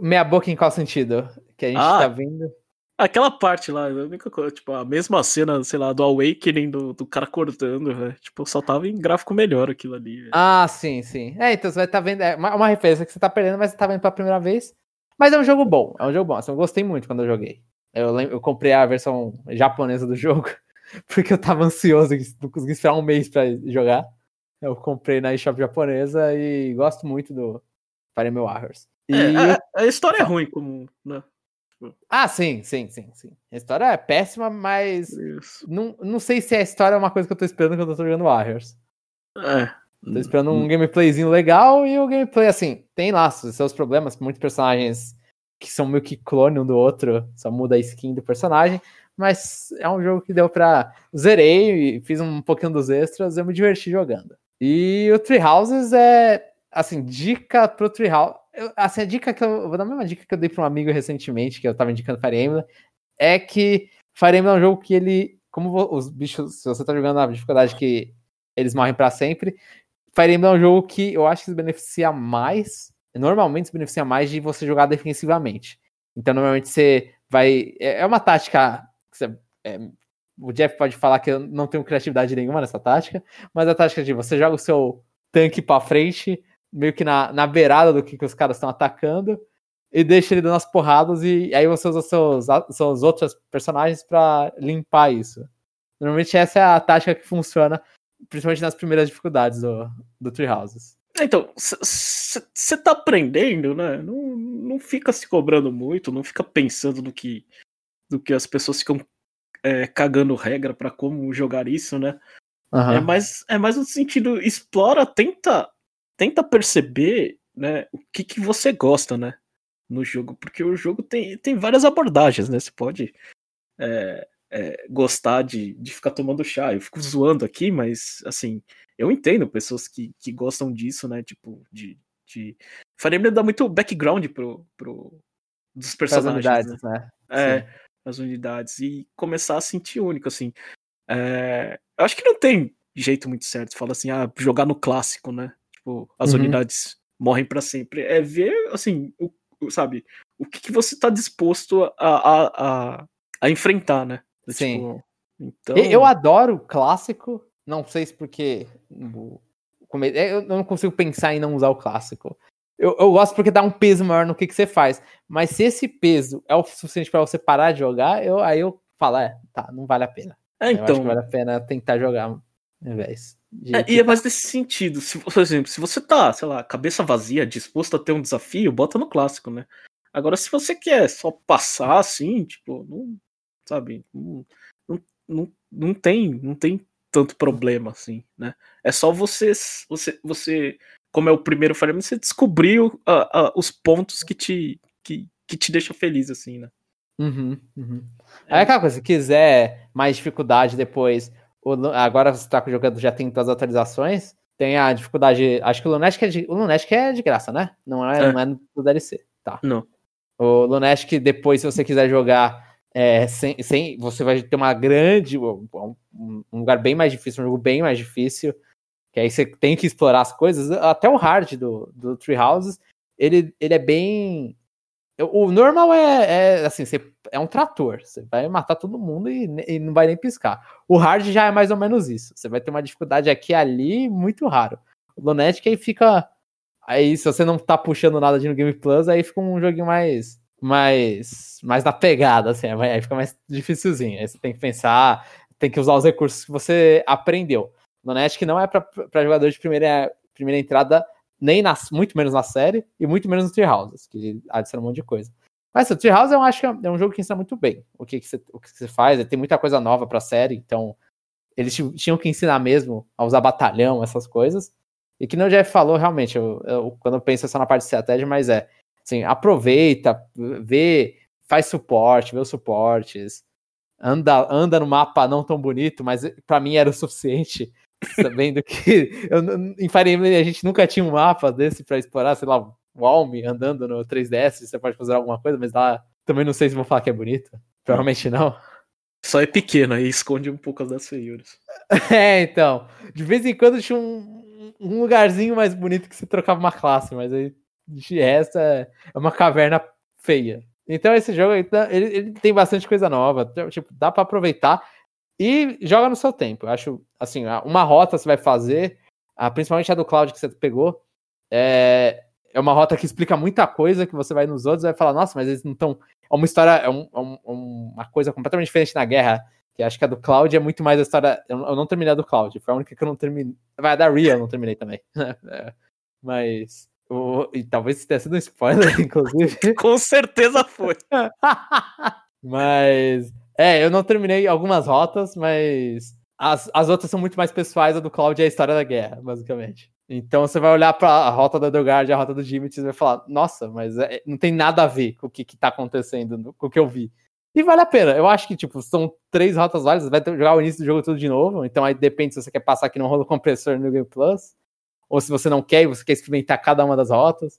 Meia boca em qual sentido? Que a gente ah, tá vendo. Aquela parte lá, a tipo, a mesma cena, sei lá, do Awakening, do, do cara cortando. Tipo, só tava em gráfico melhor aquilo ali. Véio. Ah, sim, sim. É, então você vai estar tá vendo. É uma, uma referência que você tá perdendo, mas você tá vendo pela primeira vez. Mas é um jogo bom, é um jogo bom. Assim, eu gostei muito quando eu joguei. Eu, lembro, eu comprei a versão japonesa do jogo, *laughs* porque eu tava ansioso, não consegui esperar um mês pra jogar. Eu comprei na eShop japonesa e gosto muito do Fire Emblem Warriors. E é, a, a, história é ruim, como, né? Ah, sim, sim, sim, sim. A história é péssima, mas não, não sei se a história é uma coisa que eu tô esperando quando eu tô jogando Warriors. É. Tô esperando um gameplayzinho legal e o gameplay, assim, tem lá seus problemas, muitos personagens que são meio que clone um do outro, só muda a skin do personagem, mas é um jogo que deu pra. Zerei e fiz um pouquinho dos extras, eu me diverti jogando. E o Tree Houses é, assim, dica pro Tree House eu, assim, a dica que eu, eu, vou dar a mesma dica que eu dei para um amigo recentemente, que eu tava indicando Fire Emblem, é que Fire Emblem é um jogo que ele, como os bichos, se você tá jogando na dificuldade que eles morrem para sempre, Fire Emblem é um jogo que eu acho que se beneficia mais, normalmente se beneficia mais de você jogar defensivamente. Então, normalmente você vai. É, é uma tática. Você, é, o Jeff pode falar que eu não tenho criatividade nenhuma nessa tática, mas a tática de você joga o seu tanque para frente, meio que na, na beirada do que, que os caras estão atacando e deixa ele dando as porradas e aí você usa seus, seus outros personagens para limpar isso. Normalmente essa é a tática que funciona, principalmente nas primeiras dificuldades do, do Tree Houses. É, então, você tá aprendendo, né? Não, não fica se cobrando muito, não fica pensando no que, do que as pessoas ficam é, cagando regra para como jogar isso, né? Uhum. É, mais, é mais no sentido, explora, tenta tenta perceber né, o que, que você gosta, né? No jogo, porque o jogo tem, tem várias abordagens, né? Você pode é, é, gostar de, de ficar tomando chá. Eu fico zoando aqui, mas assim, eu entendo pessoas que, que gostam disso, né? Tipo, de. de... Fire Emblem dá muito background pro, pro, dos personagens. As unidades, né? né? É, as unidades. E começar a sentir único, assim. É, eu acho que não tem jeito muito certo. Fala assim, ah, jogar no clássico, né? Tipo, as uhum. unidades morrem para sempre. É ver, assim, o, sabe, o que, que você tá disposto a, a, a, a enfrentar, né? Sim. Tipo, então... Eu adoro clássico, não sei se porque. É, eu não consigo pensar em não usar o clássico. Eu, eu gosto porque dá um peso maior no que, que você faz. Mas se esse peso é o suficiente para você parar de jogar, eu, aí eu falo, é, tá, não vale a pena. É, então. vale a pena tentar jogar ao invés. É, e é mais nesse sentido. Se, por exemplo, se você tá, sei lá, cabeça vazia, disposto a ter um desafio, bota no clássico, né? Agora, se você quer só passar assim, tipo, não, sabe, não, não, não, não tem, não tem tanto problema assim, né? É só você, você, você como é o primeiro Emblem, você descobriu uh, uh, os pontos que te, que, que te deixam feliz, assim, né? Uhum, uhum. É. aquela coisa, se quiser mais dificuldade depois, o, agora você tá jogando, já tem todas as atualizações, tem a dificuldade, acho que o Lunestic é de, o Lunestic é de graça, né? Não é, é. Não é do DLC, tá. Não. O Lunestic, depois, se você quiser jogar é, sem, sem, você vai ter uma grande, um, um, lugar bem mais difícil, um jogo bem mais difícil, que aí você tem que explorar as coisas, até o hard do, do Tree Houses, ele, ele é bem o normal é, é assim, você, é um trator. Você vai matar todo mundo e, e, não vai nem piscar. O hard já é mais ou menos isso. Você vai ter uma dificuldade aqui e ali muito raro. O Lunatic aí fica. Aí, se você não tá puxando nada de no Game Plus, aí fica um joguinho mais. Mais, mais na pegada, assim, aí fica mais dificilzinho. Aí você tem que pensar, tem que usar os recursos que você aprendeu. Lunatic não é para jogador de primeira, primeira entrada nem na, muito menos na série e muito menos no Tree Houses, que adiciona um monte de coisa. Mas o Tree House eu acho que é um jogo que ensina muito bem o que, você, o que você faz, tem muita coisa nova pra série, então eles tinham que ensinar mesmo a usar batalhão, essas coisas. E que não Jeff falou, realmente, eu, eu, quando eu penso só na parte de estratégia, mas é, assim, aproveita, vê, faz suporte, vê os suportes, anda, anda no mapa não tão bonito, mas para mim era o suficiente sabendo que *laughs* eu, em Fire Emblem a gente nunca tinha um mapa desse para explorar, sei lá, o Alme andando no 3DS, você pode fazer alguma coisa, mas lá também não sei se vou falar que é bonito. Provavelmente não. Só é pequeno aí esconde um pouco das feiuras. *laughs* é, então. De vez em quando tinha um, um lugarzinho mais bonito que se trocava uma classe, mas aí de resto é, é uma caverna feia. Então esse jogo ele, ele tem bastante coisa nova, tipo, dá para aproveitar e joga no seu tempo. Eu acho, assim, uma rota você vai fazer, principalmente a do Cloud que você pegou, é, é uma rota que explica muita coisa que você vai nos outros e vai falar, nossa, mas eles não estão. É uma história, é, um, é um, uma coisa completamente diferente na guerra. Que acho que a do Cloud é muito mais a história. Eu, eu não terminei a do Cloud, foi a única que eu não terminei. Vai, a da Ria eu não terminei também. *laughs* É, mas. O, e talvez tenha sido um spoiler, *laughs* inclusive. *laughs* Com certeza foi. mas é, eu não terminei algumas rotas, mas as, as outras são muito mais pessoais. A do Cloud é a história da guerra, basicamente. Então você vai olhar para a rota da Edelgard e a rota do Dimitri e vai falar: Nossa, mas é, não tem nada a ver com o que, que tá acontecendo, com o que eu vi. E vale a pena. Eu acho que, tipo, são três rotas válidas. Vai jogar o início do jogo tudo de novo. Então aí depende se você quer passar aqui no rolo compressor no Game Plus. Ou se você não quer e você quer experimentar cada uma das rotas.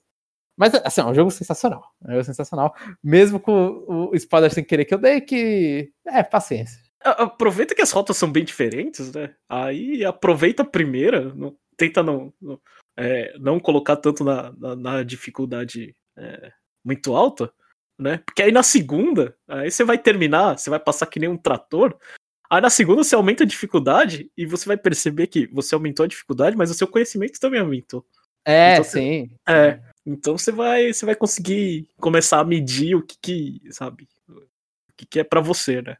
Mas, assim, é um jogo sensacional. É um jogo sensacional. Mesmo com o spoiler sem querer que eu dei, que. É, paciência. Aproveita que as rotas são bem diferentes, né? Aí aproveita a primeira, não, tenta não, não, é, não colocar tanto na, na, na dificuldade é, muito alta, né? Porque aí na segunda, aí você vai terminar, você vai passar que nem um trator. Aí na segunda você aumenta a dificuldade e você vai perceber que você aumentou a dificuldade, mas o seu conhecimento também aumentou. É, então, sim. Você, é. Então você vai, você vai conseguir começar a medir o que, que sabe, o que, que é para você, né?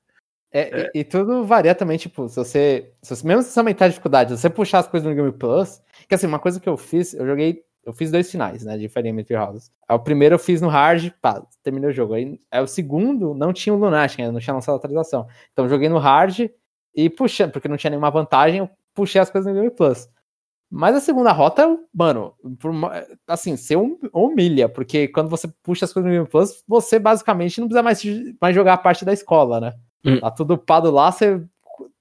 É, é. E, e, tudo varia também, tipo, se você, se você, mesmo se você aumentar a dificuldade, se você puxar as coisas no Game Plus, que assim, uma coisa que eu fiz, eu joguei, eu fiz dois finais, né, de Emblem Houses. O primeiro eu fiz no hard, pá, terminei o jogo. Aí, aí o segundo não tinha o Lunatic ainda, não tinha lançado a atualização. Então eu joguei no hard e puxando, porque não tinha nenhuma vantagem, eu puxei as coisas no Game Plus. Mas a segunda rota, mano, assim, você humilha, porque quando você puxa as coisas no Game Plus, você basicamente não precisa mais, mais jogar a parte da escola, né? Hum. Tá tudo upado lá, você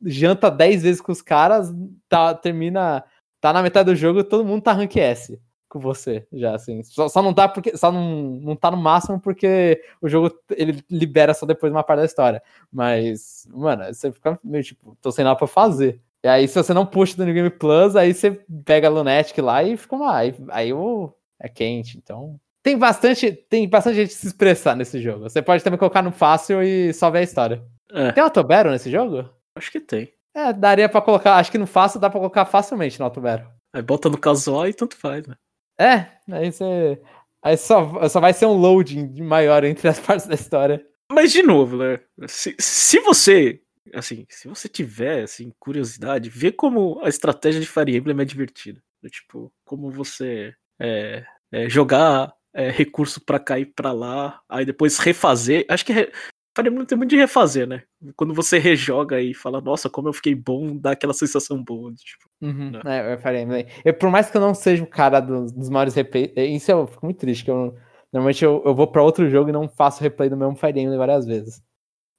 janta 10 vezes com os caras, tá, termina, tá na metade do jogo, todo mundo tá rank S com você, já, assim. Só, só não tá porque, só não, não tá no máximo porque o jogo, ele libera só depois uma parte da história. Mas, mano, você fica meio tipo, tô sem nada pra fazer. E aí, se você não puxa do New Game Plus, aí você pega a Lunatic lá e fica uma. Aí, aí o, é quente. Então. Tem bastante, tem bastante gente se expressar nesse jogo. Você pode também colocar no fácil e só ver a história. É. Tem Autobero nesse jogo? Acho que tem. É, daria pra colocar. Acho que no fácil dá pra colocar facilmente no Autobero. Aí bota no casual e tanto faz, né? É, aí você. Aí só, só vai ser um loading maior entre as *laughs* partes da história. Mas de novo, né? Se, se você assim, se você tiver, assim, curiosidade, vê como a estratégia de Fire Emblem é divertida. Tipo, como você é, é, jogar é, recurso para cair para lá, aí depois refazer. Acho que re... Fire Emblem tem muito de refazer, né? Quando você rejoga e fala, nossa, como eu fiquei bom, dá aquela sensação boa. Tipo, uhum. né? É, é Fire Emblem. Eu, por mais que eu não seja o cara dos, dos maiores replays, é, isso eu fico muito triste, que eu normalmente eu, eu vou para outro jogo e não faço replay do mesmo Fire Emblem várias vezes.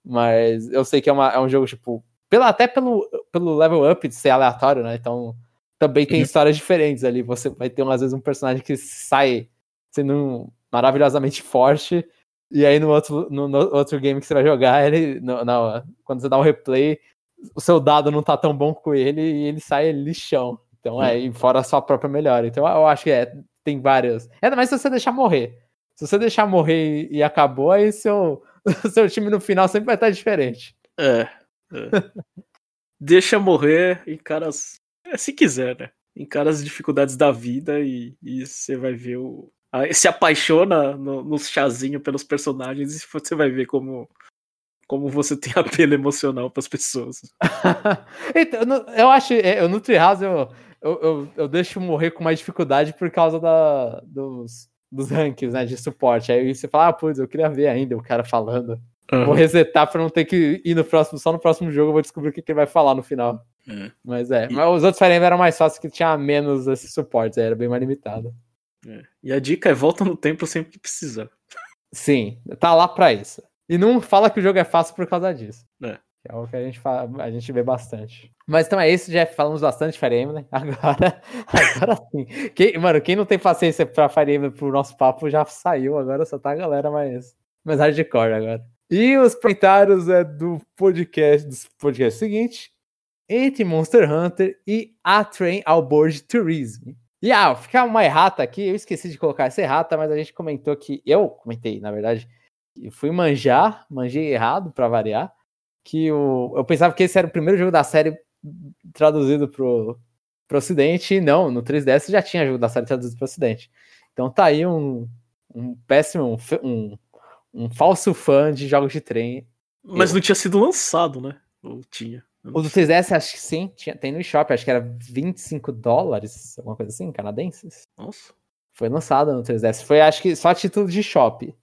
Mas eu sei que é, uma, é um jogo, tipo, pela, até pelo, pelo level up de ser aleatório, né? Então também tem uhum. histórias diferentes ali. Você vai ter, às vezes, um personagem que sai sendo maravilhosamente forte e aí no outro, no, no, outro game que você vai jogar, ele. No, no, quando você dá um replay, o seu dado não tá tão bom com ele e ele sai lixão. Então é, fora a sua própria melhora. Então eu acho que é, tem várias. É, mas se você deixar morrer. Se você deixar morrer e, e acabou, aí seu, *laughs* seu time no final sempre vai estar diferente. É. é. *laughs* Deixa morrer, encara. É, se quiser, né? Encara as dificuldades da vida e, e você vai ver o, se apaixona no, no chazinho pelos personagens e você vai ver como, como você tem *laughs* apelo emocional para as pessoas. *laughs* então, eu acho, é, eu no Treehouse eu, eu, eu, eu, deixo morrer com mais dificuldade por causa da, dos, dos rankings né, de suporte. Aí você fala, ah, putz, eu queria ver ainda o cara falando. Uhum. Vou resetar para não ter que ir no próximo, só no próximo jogo eu vou descobrir o que, que ele vai falar no final. É. Mas é, e... mas os outros Fire Emblem eram mais fáceis que tinha menos esses suportes, era bem mais limitado. É. E a dica é volta no templo sempre que precisar. Sim, tá lá pra isso. E não fala que o jogo é fácil por causa disso. É. Que é o que a gente, fala, a gente vê bastante. Mas então é isso, Jeff. Falamos bastante de Fire Emblem. *laughs* Agora, agora sim. Quem, mano, quem não tem paciência pra Fire Emblem pro nosso papo já saiu. Agora só tá a galera mais, mais hardcore agora. E os comentários é do podcast, do podcast seguinte. Entre Monster Hunter e A Train ao Board Tourism. E ah, ficar uma errata aqui, eu esqueci de colocar essa errata, mas a gente comentou que. Eu comentei, na verdade, fui manjar, manjei errado para variar. Que o, eu pensava que esse era o primeiro jogo da série traduzido pro, pro Ocidente, e não, no 3DS já tinha jogo da série traduzido pro Ocidente. Então tá aí um, um péssimo, um, um falso fã de jogos de trem. Mas eu. não tinha sido lançado, né? Ou tinha? O do 3DS, acho que sim, tinha, tem no eShop, acho que era 25 dólares, alguma coisa assim, canadenses. Nossa. Foi lançado no 3DS. Foi, acho que, só título de shop.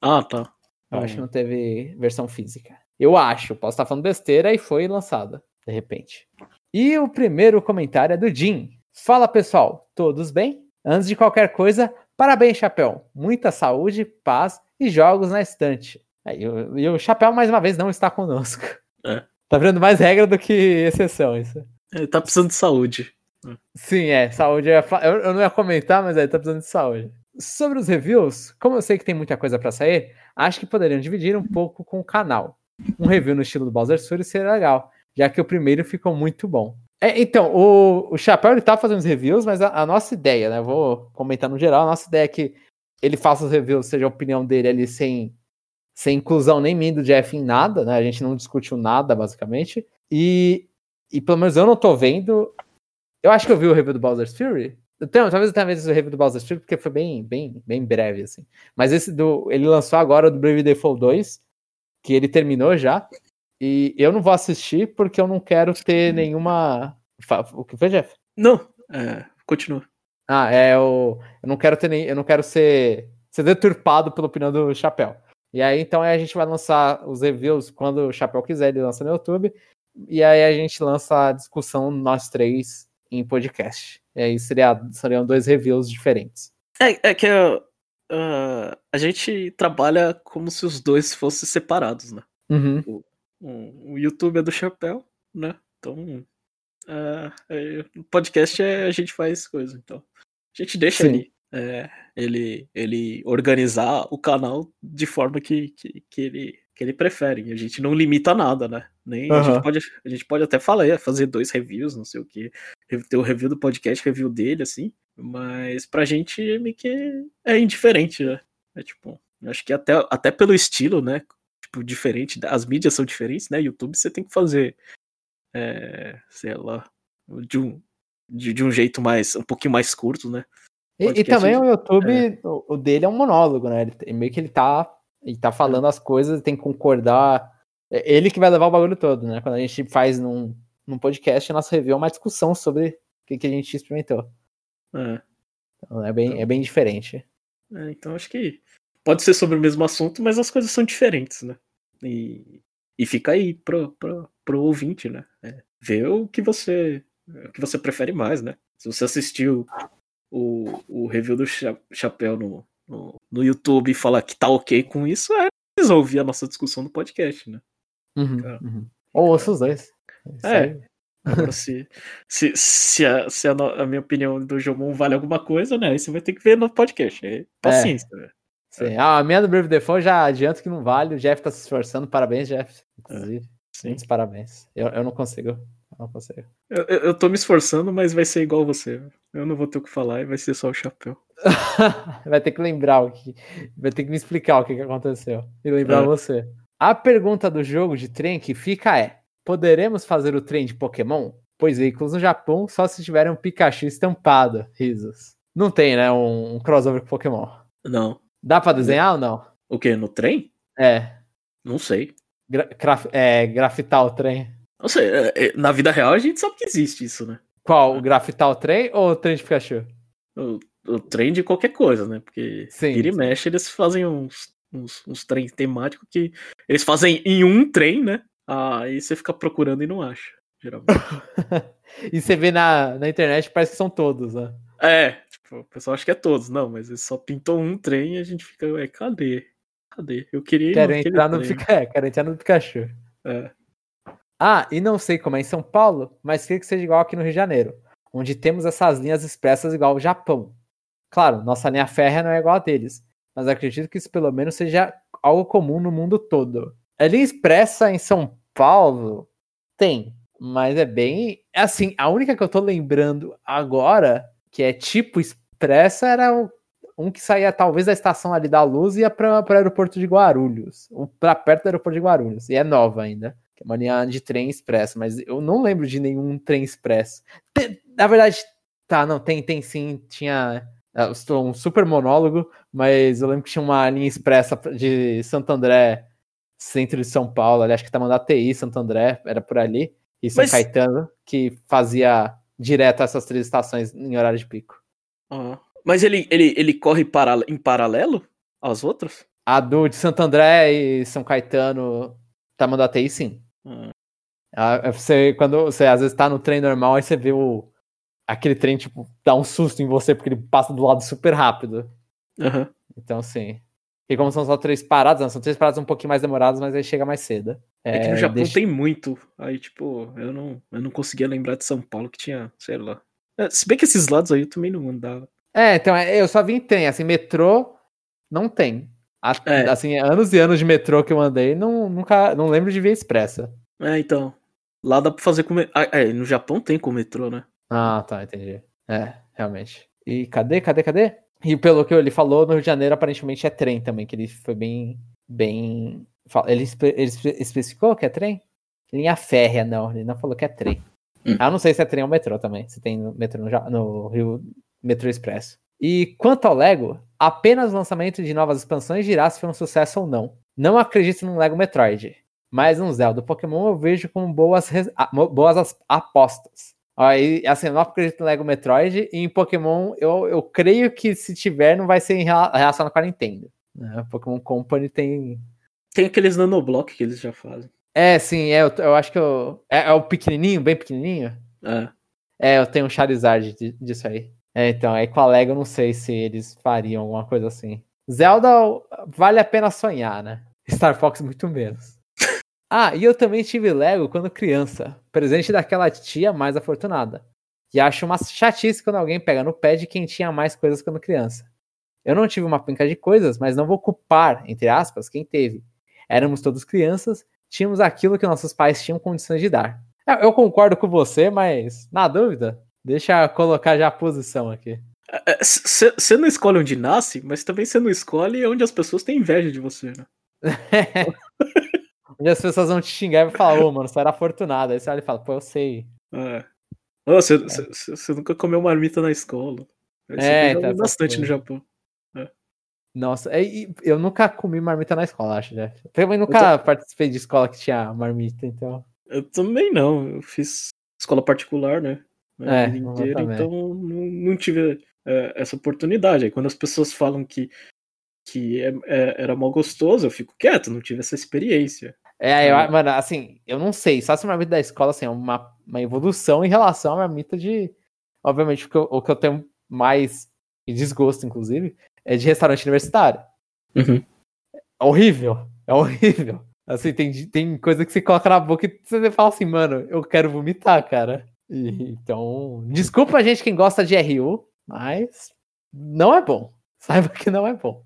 Ah, tá. Eu hum. acho que não teve versão física. Eu acho, posso estar falando besteira e foi lançada, de repente. E o primeiro comentário é do Jim. Fala pessoal, todos bem? Antes de qualquer coisa, parabéns, Chapéu. Muita saúde, paz e jogos na estante. E o, e o Chapéu, mais uma vez, não está conosco. É. Tá virando mais regra do que exceção isso. Ele tá precisando de saúde. Sim, é. Saúde. É... Eu, eu não ia comentar, mas ele tá precisando de saúde. Sobre os reviews, como eu sei que tem muita coisa para sair, acho que poderiam dividir um pouco com o canal. Um review no estilo do Bowser Fury seria legal, já que o primeiro ficou muito bom. É, então, o, o Chapéu ele tá fazendo os reviews, mas a, a, nossa ideia, né? Vou comentar no geral, a nossa ideia é que ele faça os reviews, seja a opinião dele ali sem sem inclusão nem mim do Jeff em nada, né? A gente não discutiu nada, basicamente. E, e pelo menos eu não tô vendo. Eu acho que eu vi o review do Bowser's Fury. Então, talvez eu tenha visto o review do Bowser's Fury, porque foi bem, bem, bem breve, assim. Mas esse do. Ele lançou agora do Brave Default 2, que ele terminou já. E eu não vou assistir porque eu não quero ter nenhuma. O que foi, Jeff? Não, é, continua. Ah, é o. Eu não quero ter nem. Eu não quero ser, ser deturpado pela opinião do Chapéu. E aí, então, a gente vai lançar os reviews quando o Chapéu quiser, ele lança no YouTube. E aí a gente lança a discussão, nós três, em podcast. E aí seria, seriam dois reviews diferentes. É, é que uh, a gente trabalha como se os dois fossem separados, né? Uhum. O, o, YouTube é do Chapéu, né? Então, uh, é, podcast é a gente faz coisa, então. A gente deixa Sim. ali é, ele, ele organizar o canal de forma que, que, que, ele, que ele prefere. A gente não limita nada, né? Nem, uhum. a, gente pode, a gente pode até falar, fazer dois reviews, não sei o que. Ter o review do podcast, review dele, assim. Mas pra gente é meio que é indiferente, né? É tipo, acho que até, até pelo estilo, né? Tipo, diferente, as mídias são diferentes, né? YouTube você tem que fazer, é, sei lá, de um, de, de um jeito mais, um pouquinho mais curto, né? E, e, também o YouTube, é. o, dele é um monólogo, né? Ele, meio que ele tá, ele tá falando as coisas, tem que concordar. É ele que vai levar o bagulho todo, né? Quando a gente faz num, num podcast, nosso review é uma discussão sobre o que, que a gente experimentou. É. Então é bem, é bem diferente. É, então acho que pode ser sobre o mesmo assunto, mas as coisas são diferentes, né? E, e fica aí pro, pro, pro ouvinte, né? É, ver o que você o que você prefere mais, né? Se você assistiu o, o review do cha Chapéu no, no, no, YouTube e falar que tá ok com isso, é precisa ouvir a nossa discussão no podcast, né? Uhum, uhum. Ou ouça os dois. É. Agora, se, se, se, a, se a, a, minha opinião do Jomon vale alguma coisa, né? Aí você vai ter que ver no podcast. É paciência, é. Sim. É. Ah, a minha do Brave Default já adianto que não vale. O Jeff tá se esforçando. Parabéns, Jeff. Inclusive. É. Muitos parabéns. Eu, eu não consigo. Eu não consigo. Eu, eu tô me esforçando, mas vai ser igual você. Eu não vou ter o que falar e vai ser só o chapéu. *laughs* vai ter que lembrar o que. Vai ter que me explicar o que, que aconteceu. E lembrar é. você. A pergunta do jogo de trem que fica é: Poderemos fazer o trem de Pokémon? Pois veículos no Japão só se tiverem um Pikachu estampado. Risos. Não tem, né? Um, um crossover com Pokémon. Não. Dá pra desenhar ou não? O que? No trem? É. Não sei. Gra graf é, grafitar o trem. Não sei. É, é, na vida real a gente sabe que existe isso, né? Qual? O grafitar o trem ou o trem de Pikachu? O, o trem de qualquer coisa, né? Porque sim, vira e mexe, eles fazem uns, uns, uns trens temáticos que eles fazem em um trem, né? Aí você fica procurando e não acha, geralmente. *laughs* e você vê na, na internet, parece que são todos, né? É, tipo, o pessoal acha que é todos. Não, mas ele só pintou um trem e a gente fica, ué, cadê? Cadê? Eu queria *laughs* quero entrar no Pikachu. É, quero entrar no Pikachu. É. Ah, e não sei como é em São Paulo, mas queria que seja igual aqui no Rio de Janeiro, onde temos essas linhas expressas igual ao Japão. Claro, nossa linha férrea não é igual a deles, mas acredito que isso pelo menos seja algo comum no mundo todo. A linha expressa em São Paulo tem, mas é bem. Assim, a única que eu tô lembrando agora, que é tipo expressa, era um que saía talvez da estação ali da Luz e ia para o aeroporto de Guarulhos, para perto do aeroporto de Guarulhos, e é nova ainda. Que é uma linha de trem expresso, mas eu não lembro de nenhum trem expresso. Tem, na verdade, tá, não, tem, tem sim, tinha é, um super monólogo, mas eu lembro que tinha uma linha expressa de Santo André centro de São Paulo, ali, acho que tá TI, Santo André, era por ali, e São Mas... Caetano, que fazia direto essas três estações em horário de pico. Uhum. Mas ele, ele, ele corre para, em paralelo aos outros? A do de Santo André e São Caetano, TI, sim. Uhum. Você, quando você às vezes tá no trem normal, aí você vê o, aquele trem, tipo, dá um susto em você, porque ele passa do lado super rápido. Uhum. Então, sim. E como são só três paradas, não, são três paradas um pouquinho mais demoradas, mas aí chega mais cedo. É, é que no Japão deixa... tem muito. Aí, tipo, eu não, eu não conseguia lembrar de São Paulo que tinha, sei lá. É, se bem que esses lados aí eu também não andava. É, então, é, eu só vi em trem, assim, metrô não tem. É. Assim, anos e anos de metrô que eu andei, não, nunca, não lembro de ver expressa. É, então. Lá dá pra fazer com. Ah, é, no Japão tem com metrô, né? Ah, tá, entendi. É, realmente. E cadê, cadê, cadê? E pelo que ele falou, no Rio de Janeiro aparentemente é trem também, que ele foi bem. bem. Ele, ele especificou que é trem? Linha férrea, não. Ele não falou que é trem. Hum. Ah, não sei se é trem ou metrô também. Se tem metrô no, no Rio Metrô Expresso. E quanto ao Lego, apenas o lançamento de novas expansões dirá se foi um sucesso ou não. Não acredito no Lego Metroid, mas um Zelda Pokémon eu vejo como boas, boas apostas. Aí, assim, eu não acredito no Lego Metroid. E em Pokémon, eu, eu creio que se tiver, não vai ser em relação com a Nintendo. Né? Pokémon Company tem. Tem aqueles nanoblock que eles já fazem. É, sim, é, eu, eu acho que eu, é, é, o pequenininho, bem pequenininho? É. É, eu tenho um Charizard disso aí. É, então, aí com a Lego eu não sei se eles fariam alguma coisa assim. Zelda vale a pena sonhar, né? Star Fox muito menos. *laughs* Ah, e eu também tive Lego quando criança, presente daquela tia mais afortunada. E acho uma chatice quando alguém pega no pé de quem tinha mais coisas quando criança. Eu não tive uma penca de coisas, mas não vou culpar, entre aspas, quem teve. Éramos todos crianças, tínhamos aquilo que nossos pais tinham condições de dar. Eu concordo com você, mas na dúvida, deixa eu colocar já a posição aqui. Você é, não escolhe onde nasce, mas também você não escolhe onde as pessoas têm inveja de você, né? *laughs* Onde as pessoas vão te xingar e falar, ô, mano, você era afortunado. Aí você olha e fala, pô, eu sei. É. Você, é. nunca comeu marmita na escola. é, tá, bastante no Japão. É. Nossa, é, eu nunca comi marmita na escola, acho, né? Também nunca tô... participei de escola que tinha marmita, então. Eu também não. Eu fiz escola particular, né? É, inteira, então não, não tive é, essa oportunidade. Aí quando as pessoas falam que que é, é, era mal gostoso, eu fico quieto, não tive essa experiência. É, eu, mano, assim, eu não sei, só se a marmita da escola assim, é uma, uma evolução em relação à marmita de. Obviamente, o que eu, o que eu tenho mais desgosto, inclusive, é de restaurante universitário. Uhum. É horrível, é horrível. Assim, tem, tem coisa que você coloca na boca e você fala assim, mano, eu quero vomitar, cara. Então, desculpa a gente quem gosta de RU, mas não é bom. *laughs* Saiba que não é bom.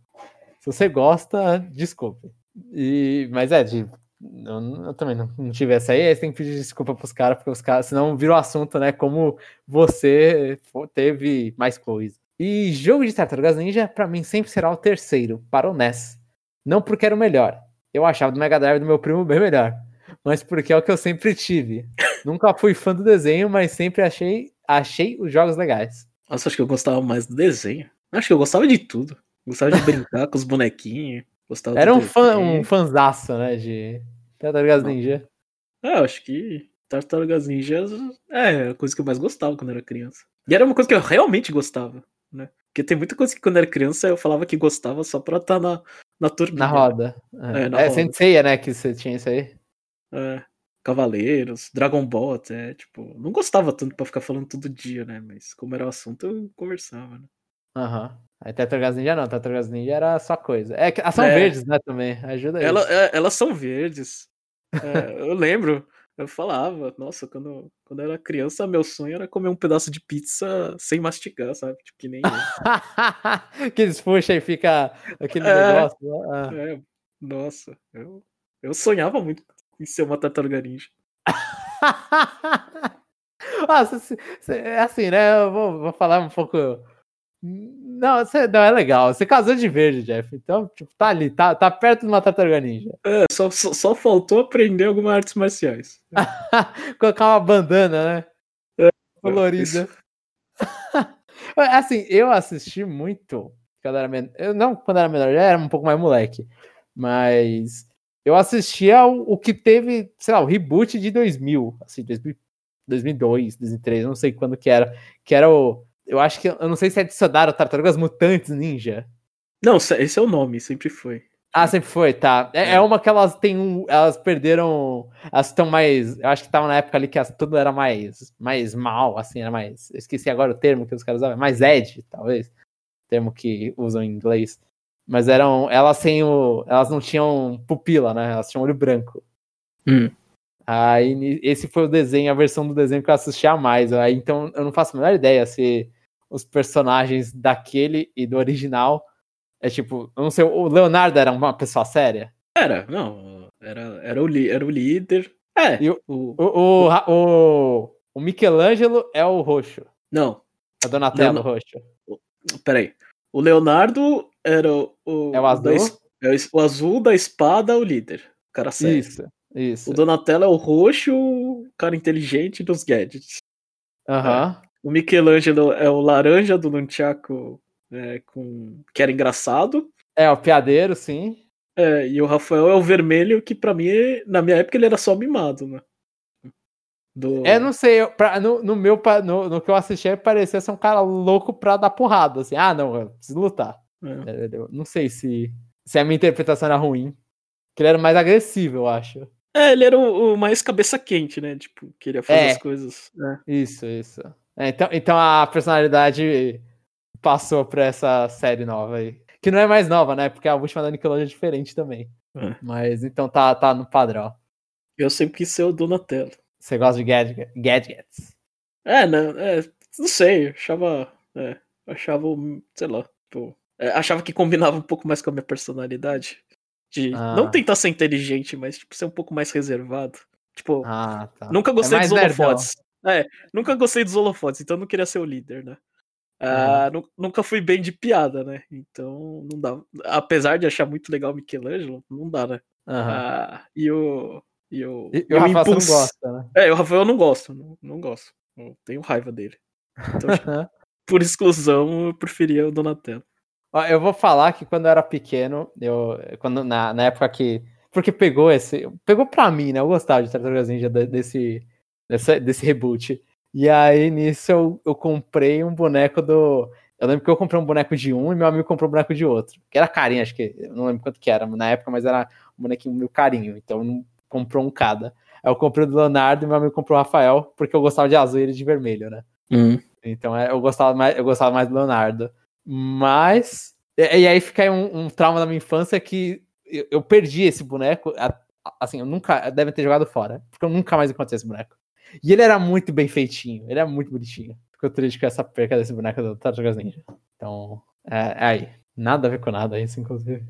Se você gosta, desculpe. E, mas é, de, eu, eu, também não, não tive essa aí, aí você tem que pedir desculpa pros caras, porque os caras, senão virou assunto, né? Como você teve mais coisa. E jogo de Tartarugas Ninja, para mim, sempre será o terceiro, para o NES. Não porque era o melhor. Eu achava do Mega Drive do meu primo bem melhor. Mas porque é o que eu sempre tive. *laughs* Nunca fui fã do desenho, mas sempre achei, achei os jogos legais. Nossa, acho que eu gostava mais do desenho. Acho que eu gostava de tudo. Gostava de brincar *laughs* com os bonequinhos. Gostava Era um fã, um fanzaço, né? De Tartarugas Ninja. É, eu acho que Tartarugas Ninja é a coisa que eu mais gostava quando era criança. E era uma coisa que eu realmente gostava, né? Porque tem muita coisa que quando era criança eu falava que gostava só pra estar tá na, na turbina. Na roda. É, é, na é roda. Senseiya, né? Que você tinha isso aí. É. Cavaleiros, Dragon Ball até, tipo, não gostava tanto pra ficar falando todo dia, né? Mas como era o assunto, eu conversava, né? Aham. Uhum. Aí Tartarugas Ninja não, Tartarugas Ninja era só coisa. É, elas são é. verdes, né, também, ajuda aí. Ela, é, elas são verdes. É, eu lembro, eu falava, nossa, quando, quando eu era criança, meu sonho era comer um pedaço de pizza sem mastigar, sabe? Tipo, que nem *laughs* que eles puxam e fica aquele é. negócio. Ah. É, nossa, eu, eu sonhava muito em ser uma tartaruga ninja. *laughs* Nossa, é assim, né? Eu vou, vou falar um pouco. Não, você, não, é legal. Você casou de verde, Jeff. Então, tipo, tá ali, tá, tá perto de uma tartaruga ninja. É, só, só, só faltou aprender algumas artes marciais. *laughs* Colocar uma bandana, né? É, Colorida. *laughs* assim, eu assisti muito quando era menor. Eu, não quando era menor, já era um pouco mais moleque. Mas eu assistia o, o, que teve, sei lá, o reboot de 2000, assim, 2000, 2002, 2003, não sei quando que era, que era o, eu acho que, eu não sei se adicionaram Tartarugas Mutantes Ninja. Não, esse é o nome, sempre foi. Ah, sempre foi, tá. É, é. é uma que elas têm um, elas perderam, elas estão mais, eu acho que tava na época ali que as, tudo era mais, mais mal, assim, era mais, eu esqueci agora o termo que os caras usavam, mais edge, talvez, termo que usam em inglês. Mas eram. Elas sem o. Elas não tinham pupila, né? Elas tinham olho branco. Hum. Aí esse foi o desenho, a versão do desenho que eu assistia mais. Aí então eu não faço a menor ideia se os personagens daquele e do original. É tipo, eu não sei, o Leonardo era uma pessoa séria? Era, não. Era, era, o, era o líder. É. E o, o, o, o, o Michelangelo é o roxo. Não. A Donatello Leon... roxo. Peraí. O Leonardo era o. É o azul? Da, é o azul da espada, o líder. O cara sério. Isso, isso. O Donatello é o roxo, o cara inteligente dos gadgets. Aham. É. O Michelangelo é o laranja do Nunchaku, é, com... que era engraçado. É, o piadeiro, sim. É, e o Rafael é o vermelho, que para mim, na minha época, ele era só mimado, né? Do... É, não sei, pra, no, no, meu no, no, que eu assisti, parecia ser um cara louco pra dar porrada, assim, ah, não, eu preciso lutar. É. não sei se, se a minha interpretação era ruim. Que ele era mais agressivo, eu acho. É, ele era o, o mais cabeça quente, né? Tipo, queria fazer é, as coisas. Né? Isso, isso. É, então, então a personalidade passou pra essa série nova aí. Que não é mais nova, né? Porque a última da Nickelodeon é diferente também. É. Mas então tá, tá no padrão. Eu sempre quis ser o Donatello. Você gosta de gadget, gadgets? É, não, é, não sei, eu achava, é, achava, sei lá, tipo, achava que combinava um pouco mais com a minha personalidade. De ah. não tentar ser inteligente, mas tipo, ser um pouco mais reservado. Tipo, ah, tá. nunca gostei é dos holofotes. É, nunca gostei dos holofotes, então não queria ser o líder, né? Ah, uhum. Nunca fui bem de piada, né? Então não dá. Apesar de achar muito legal o Michelangelo, não dá, né? Uhum. Ah, e o. E o, e, e o Rafael não gosta, né? É, o Rafael eu não gosto, não, não gosto. Eu tenho raiva dele. Então, *laughs* tipo, por exclusão, eu preferia o Donatello. Eu vou falar que quando eu era pequeno, eu, quando, na, na época que. Porque pegou esse. Pegou pra mim, né? Eu gostava de Tartarugas Ninja desse, desse, desse reboot. E aí nisso eu, eu comprei um boneco do. Eu lembro que eu comprei um boneco de um e meu amigo comprou um boneco de outro. Que era carinho, acho que. Eu não lembro quanto que era na época, mas era um bonequinho meu carinho. Então não comprou um cada. Aí eu comprei o do Leonardo e meu amigo comprou o Rafael, porque eu gostava de azul e ele de vermelho, né? Hum. Então é, eu gostava mais, eu gostava mais do Leonardo. Mas. E, e aí fica aí um, um, trauma da minha infância que eu, eu perdi esse boneco. Assim, eu nunca. Devem ter jogado fora. Porque eu nunca mais encontrei esse boneco. E ele era muito bem feitinho, ele era muito bonitinho. Ficou triste com essa perca desse boneco do Tartarugas Ninja. Então, é, é, aí. Nada a ver com nada isso, inclusive.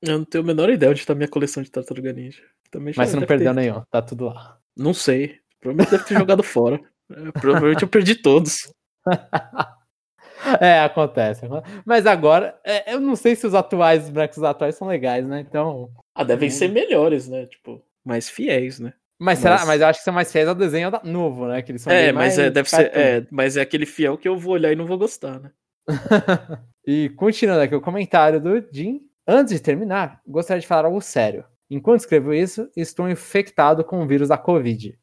Eu não tenho a menor ideia onde tá minha coleção de Tartaruga Ninja. Também Mas você não perdeu ter... nenhum, tá tudo lá. Não sei. Provavelmente deve ter jogado fora. É, provavelmente eu perdi todos. *laughs* *laughs* é, acontece. Mas agora, é, eu não sei se os atuais, os bonecos atuais são legais, né? Então. Ah, devem hum. ser melhores, né? Tipo, mais fiéis, né? Mas, será, mas eu acho que são mais fiéis ao desenho novo, né? Que eles são é, mas é, deve ser. É, mas é aquele fiel que eu vou olhar e não vou gostar, né? *laughs* e continuando aqui o comentário do Jim. Antes de terminar, gostaria de falar algo sério. Enquanto escrevo isso, estou infectado com o vírus da Covid.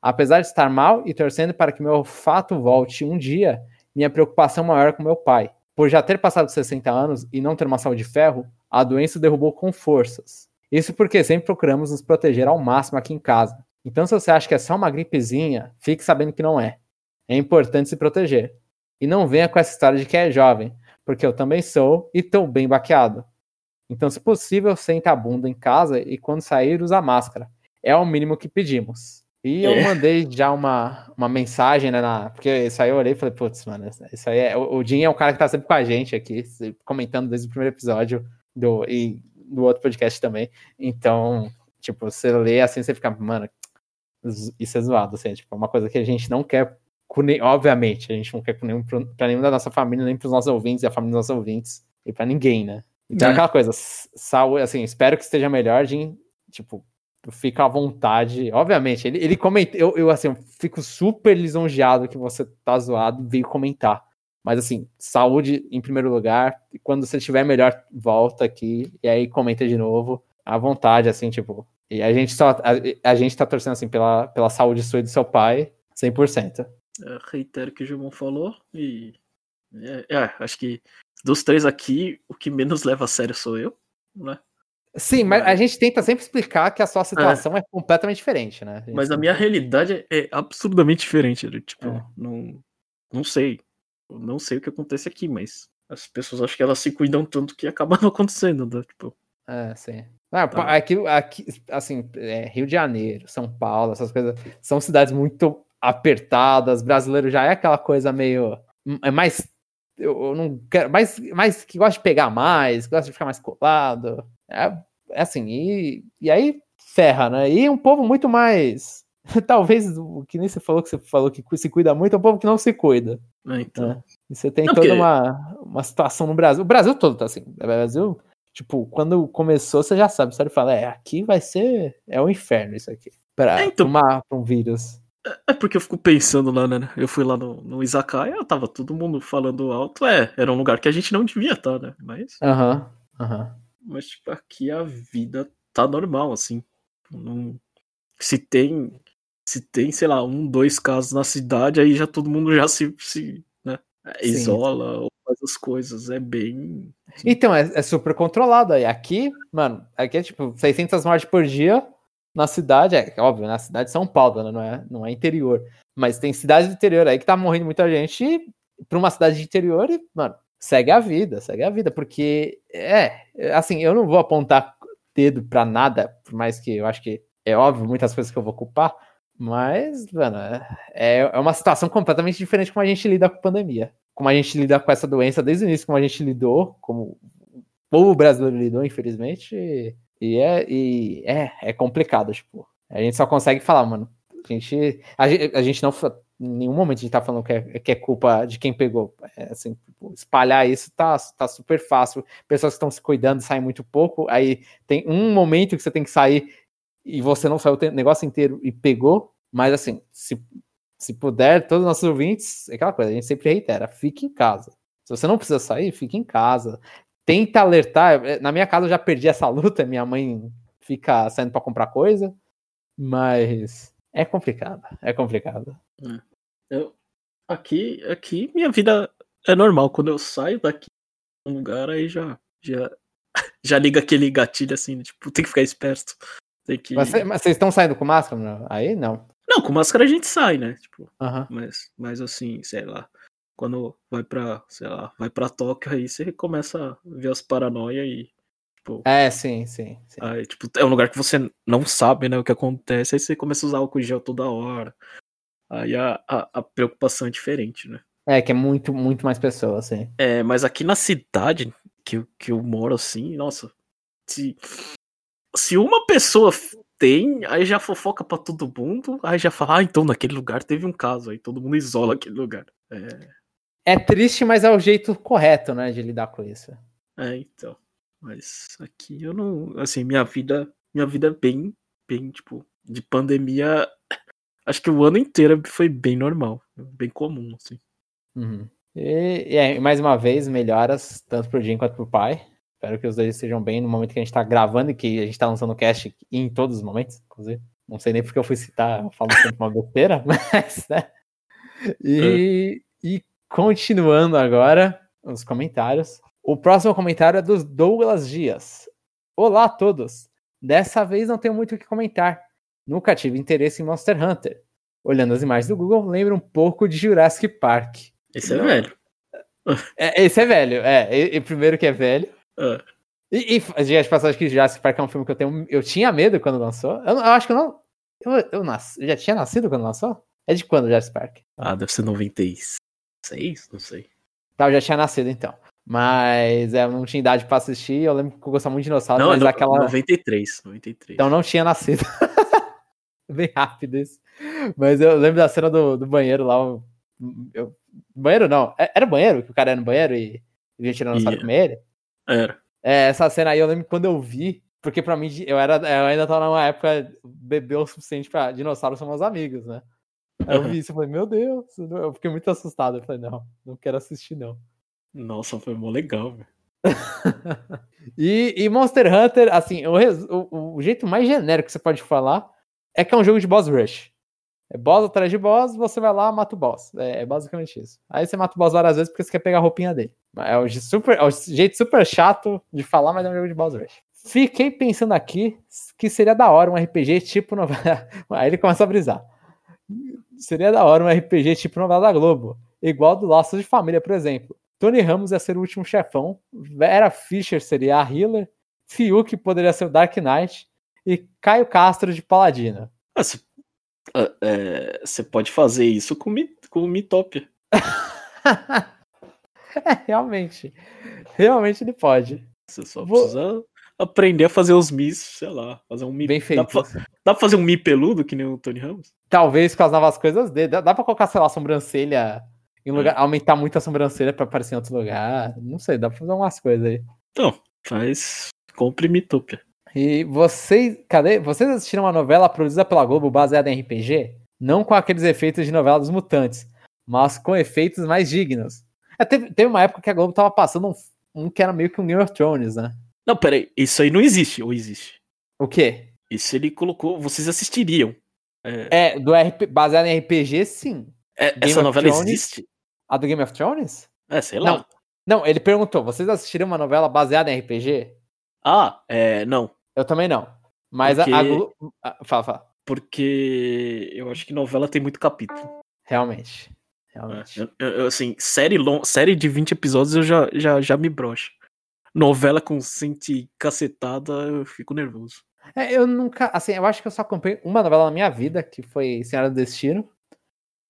Apesar de estar mal e torcendo para que meu olfato volte um dia, minha preocupação maior com meu pai. Por já ter passado 60 anos e não ter uma saúde de ferro, a doença o derrubou com forças. Isso porque sempre procuramos nos proteger ao máximo aqui em casa. Então, se você acha que é só uma gripezinha, fique sabendo que não é. É importante se proteger. E não venha com essa história de que é jovem, porque eu também sou e estou bem baqueado. Então, se possível, senta a bunda em casa e quando sair, usa máscara. É o mínimo que pedimos. E eu é. mandei já uma, uma mensagem, né? Na, porque isso aí eu olhei e falei, putz, mano, isso aí é. O, o Jim é um cara que tá sempre com a gente aqui, comentando desde o primeiro episódio do, e do outro podcast também. Então, tipo, você lê assim, você fica, mano, isso é zoado, assim, é, tipo, uma coisa que a gente não quer, obviamente, a gente não quer com nenhum, pra nenhum da nossa família, nem pros nossos ouvintes e a família dos nossos ouvintes, e pra ninguém, né? Então é, é aquela coisa, saúde, assim, espero que esteja melhor, Jim, tipo, fica à vontade. Obviamente, ele, ele comenta, eu, eu assim, eu fico super lisonjeado que você tá zoado e veio comentar. Mas assim, saúde em primeiro lugar. E quando você estiver melhor, volta aqui e aí comenta de novo. À vontade, assim, tipo. E a gente só. A, a gente tá torcendo assim pela, pela saúde sua e do seu pai, 100%. Eu reitero o que o Gilmão falou e. É, é, acho que dos três aqui, o que menos leva a sério sou eu, né? Sim, mas a gente tenta sempre explicar que a sua situação é, é completamente diferente, né? A mas a minha realidade é absurdamente diferente. Tipo, é. não, não sei. Eu não sei o que acontece aqui, mas as pessoas acho que elas se cuidam tanto que acaba *laughs* não acontecendo, né? Tipo. É, sim. Ah, tá. aqui, aqui, assim, é, Rio de Janeiro, São Paulo, essas coisas são cidades muito apertadas. Brasileiro já é aquela coisa meio. É mais. Eu, não quero. Mais, mais que gosta de pegar mais, gosta de ficar mais colado. É, é assim, e, e aí ferra, né? E um povo muito mais *laughs* talvez o que nem você falou que você falou que se cuida muito, é um povo que não se cuida. É, então. Né? E você tem não, toda porque... uma, uma situação no Brasil. O Brasil todo tá assim. O Brasil, tipo, quando começou, você já sabe. Você fala, é, aqui vai ser. É o um inferno isso aqui. Pra, é, então... uma, pra um vírus. É, é porque eu fico pensando lá, né? Eu fui lá no, no Izakaya, tava todo mundo falando alto. É, era um lugar que a gente não devia estar, tá, né? Mas. Aham, aham. Mas, tipo, aqui a vida tá normal, assim. Não... Se tem se tem, sei lá, um, dois casos na cidade, aí já todo mundo já se, se né, isola ou faz as coisas. É bem. Assim. Então, é, é, super controlado aí. Aqui, mano, aqui é tipo 600 mortes por dia na cidade. É óbvio, na cidade de São Paulo, né, não, é, não é interior. Mas tem cidades do interior aí que tá morrendo muita gente pra uma cidade de interior e, mano, segue a vida, segue a vida. Porque, é, assim, eu não vou apontar dedo pra nada, por mais que eu acho que é óbvio muitas coisas que eu vou culpar mas, mano, é, é uma situação completamente diferente como a gente lida com a pandemia. Como a gente lida com essa doença desde o início, como a gente lidou, como o povo brasileiro lidou, infelizmente. E, é, e é, é complicado, tipo. A gente só consegue falar, mano. A gente, a gente, a gente não. Em nenhum momento a gente tá falando que é, que é culpa de quem pegou. É, assim, tipo, espalhar isso tá, tá super fácil. Pessoas que estão se cuidando saem muito pouco. Aí tem um momento que você tem que sair e você não saiu o negócio inteiro e pegou, mas assim, se, se puder, todos os nossos ouvintes, é aquela coisa, a gente sempre reitera, fique em casa. Se você não precisa sair, fique em casa. Tenta alertar. É, na minha casa eu já perdi essa luta, minha mãe fica saindo para comprar coisa, mas é complicado, é complicado. É. Eu, aqui, aqui minha vida é normal, quando eu saio daqui um lugar, aí já, já, *laughs* já liga aquele gatilho assim, tipo, tem que ficar esperto. Tem que... Mas, mas vocês estão saindo com máscara? Não? Aí não. Não, com máscara a gente sai, né? Tipo, mas, mas assim, sei lá. Quando vai pra, sei lá, vai pra Tóquio, aí você começa a ver as paranoia e. Tipo, É, sim, sim. sim. aí, tipo, é um lugar que você não sabe, né, o que acontece, aí você começa a usar álcool gel toda hora. Aí a, a, a preocupação é diferente, né? É, que é muito, muito mais pessoas, assim. É, mas aqui na cidade que, eu- que eu moro, assim, nossa, se, se uma pessoa tem, aí já fofoca pra todo mundo, aí já fala, ah, então naquele lugar teve um caso, aí todo mundo isola aquele lugar. É, É triste, mas é o jeito correto, né, de lidar com isso. é então. Mas aqui eu não, assim, minha vida, minha vida é bem, bem, tipo, de pandemia, *laughs* acho que o ano inteiro foi bem normal, bem comum, assim. Uhum. E, e é, mais uma vez, melhoras tanto pro Jim quanto pro pai. Espero que os dois estejam bem no momento que a gente tá gravando e que a gente tá lançando o cast em todos os momentos, inclusive. Não sei nem porque eu fui citar, eu falo sempre uma besteira, *laughs* mas, né? E, e continuando agora os comentários. O próximo comentário é dos Douglas Dias. Olá a todos. Dessa vez não tenho muito o que comentar. Nunca tive interesse em Monster Hunter. Olhando as imagens do Google, lembra um pouco de Jurassic Park. Esse é velho. É, esse é velho, é. E, e primeiro que é velho. É. E, e de passagem que Jurassic Park é um filme que eu tenho. Eu tinha medo quando lançou. Eu, eu acho que eu não. Eu, eu, nasci, eu já tinha nascido quando lançou? É de quando Jurassic Park? Ah, deve ser 96? Não sei. Tá, eu já tinha nascido então. Mas é, eu não tinha idade pra assistir. Eu lembro que eu gostava muito de dinossauro, Não, mas no, aquela. 93. 93. Então não tinha nascido. *laughs* Bem rápido isso. Mas eu lembro da cena do, do banheiro lá. eu- eu- banheiro não. É- Era banheiro? Que o cara ia no banheiro e vinha tiranossauro Ia. comer ele? Era. É, essa cena aí eu lembro quando eu vi, porque pra mim eu, era, eu ainda tava numa época bebê o suficiente pra dinossauros são meus amigos, né? Aí eu vi isso e falei, meu Deus, eu fiquei muito assustado. Eu falei, não, não quero assistir, não. Nossa, foi mó legal, velho. *laughs* E, e Monster Hunter, assim, o, o- o jeito mais genérico que você pode falar é que é um jogo de boss rush. É boss atrás de boss, você vai lá, mata o boss. É, é basicamente isso. Aí você mata o boss várias vezes porque você quer pegar a roupinha dele. É o, super, é o jeito super chato de falar, mas é um jogo de boss rush. Fiquei pensando aqui que seria da hora um RPG tipo novela. *laughs* Aí ele começa a brisar. Seria da hora um RPG tipo novela da Globo. Igual do Laços de Família, por exemplo. Tony Ramos ia ser o último chefão. Vera Fischer seria a healer. Fiuk poderia ser o Dark Knight. E Caio Castro de Paladino. Ah, Você ah, é, pode fazer isso com, com o Mitopia. *laughs* é, realmente. Realmente ele pode. Você só Vou- precisa aprender a fazer os Mis, sei lá, fazer um Mi. Bem Dá feito. pra, dá pra fazer um Mi peludo que nem o Tony Ramos? Talvez com as novas coisas dele. Dá, dá pra colocar, sei lá, a sobrancelha em lugar. Aumentar muito a sobrancelha pra aparecer em outro lugar. Não sei, dá pra fazer umas coisas aí. Então, faz. Compre Mitopia. E vocês, cadê? Vocês assistiram uma novela produzida pela Globo baseada em RPG? Não com aqueles efeitos de novela dos mutantes, mas com efeitos mais dignos. É, teve, teve uma época que a Globo tava passando um, um que era meio que um Game of Thrones, né? Não, peraí, isso aí não existe, ou existe? O quê? Isso ele colocou, vocês assistiriam. É, É, do RP, baseado em RPG, sim. é, essa novela Thrones? existe? A do Game of Thrones? É, sei lá. Não. Não, ele perguntou: vocês assistiriam uma novela baseada em RPG? Ah, é, não. Eu também não. Mas a- a, Porque- Globo. ah, Fala, fala. Porque eu acho que novela tem muito capítulo. Realmente. É, Realmente. eu- eu- eu, assim, série, long, série de 20 episódios eu já, já, já me brocha. Novela com 100 e cacetada, eu fico nervoso. É, eu nunca, assim, eu acho que eu só acompanhei uma novela na minha vida, que foi Senhora do Destino,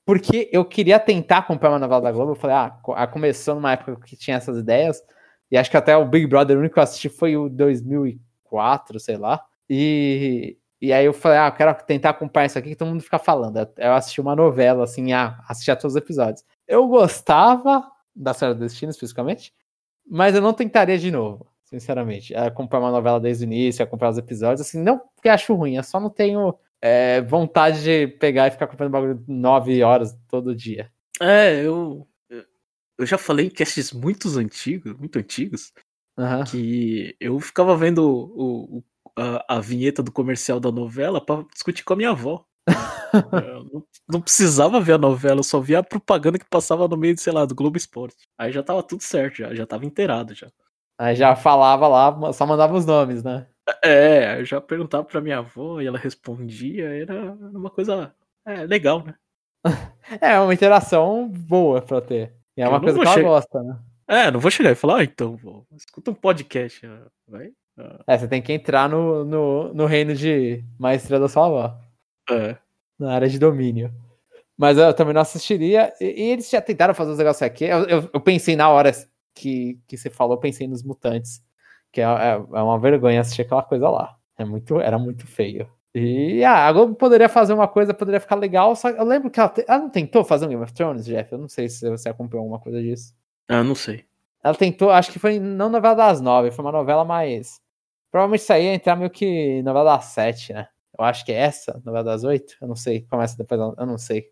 porque eu queria tentar acompanhar uma novela da Globo, eu falei, ah, ah, começou numa época que tinha essas ideias, e acho que até o Big Brother, o único que eu assisti foi o 2004, sei lá, e, e aí eu falei, ah, eu quero tentar acompanhar isso aqui que todo mundo fica falando, Eu- assisti uma novela, assim, ah, assisti a todos os episódios. Eu gostava da Senhora do Destino, especificamente, mas eu não tentaria de novo, sinceramente. Acompanhar uma novela desde o início, acompanhar os episódios, assim, não porque acho ruim, eu só não tenho é, vontade de pegar e ficar acompanhando bagulho nove horas todo dia. É, eu. Eu já falei em casts muito antigos, muito antigos, Aham. que eu ficava vendo o, o- a, a vinheta do comercial da novela pra discutir com a minha avó. *laughs* não, não, precisava ver a novela, eu só via a propaganda que passava no meio, sei lá, do Globo Esporte. Aí já tava tudo certo, já, já tava inteirado já. Aí já falava lá, só mandava os nomes, né? É, eu já perguntava pra minha avó e ela respondia, era uma coisa é, legal, né? *laughs* é, uma interação boa pra ter. E é uma coisa que ela gosta, né? É, não vou chegar e falar, ah, então, vou, escuta um podcast, vai. Ah. É, você tem que entrar no, no, no reino de maestria da sua avó. É. Na área de domínio. Mas eu também não assistiria. E, e eles já tentaram fazer os negócios aqui. Eu, eu, eu, pensei na hora que, que você falou, eu pensei nos mutantes. Que é, é, é uma vergonha assistir aquela coisa lá. É muito, era muito feio. E ah, a Globo poderia fazer uma coisa, poderia ficar legal, só eu lembro que ela, te... ela não tentou fazer um Game of Thrones, Jeff? Eu não sei se você acompanhou alguma coisa disso. Ah, não sei. Ela tentou, acho que foi não novela das nove, foi uma novela mais. Provavelmente isso aí ia entrar meio que novela das sete, né? Eu acho que é essa, novela das oito. Eu não sei, começa depois, eu não sei.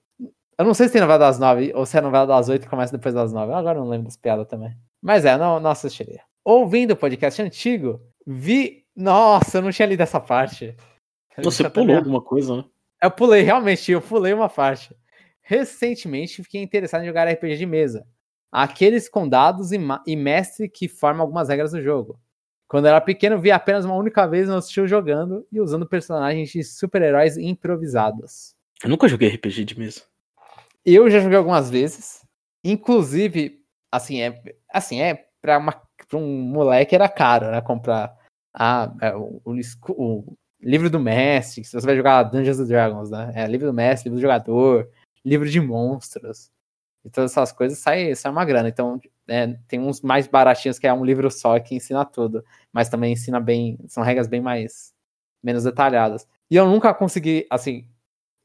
Eu não sei se tem novela das nove ou se é novela das oito e começa depois das nove. Agora eu não lembro das piadas também. Mas é, não, não assistiria. Ouvindo o podcast antigo, vi. Nossa, eu não tinha lido essa parte. Você pulou alguma coisa, né? Eu pulei, realmente, eu pulei uma parte. Recentemente fiquei interessado em jogar RPG de mesa. Aqueles com dados e, e mestre que formam algumas regras do jogo. Quando era pequeno, vi apenas uma única vez no tio jogando e usando personagens de super-heróis improvisados. Eu nunca joguei RPG de mesa. Eu já joguei algumas vezes. Inclusive, assim, é assim, é para um moleque era caro, né? Comprar ah, é, o, o, o livro do mestre, se você vai jogar Dungeons and Dragons, né? É, livro do mestre, livro do jogador, livro de monstros. E todas essas coisas sai, sai uma grana. Então, é, tem uns mais baratinhos que é um livro só que ensina tudo. Mas também ensina bem. São regras bem mais. menos detalhadas. E eu nunca consegui, assim.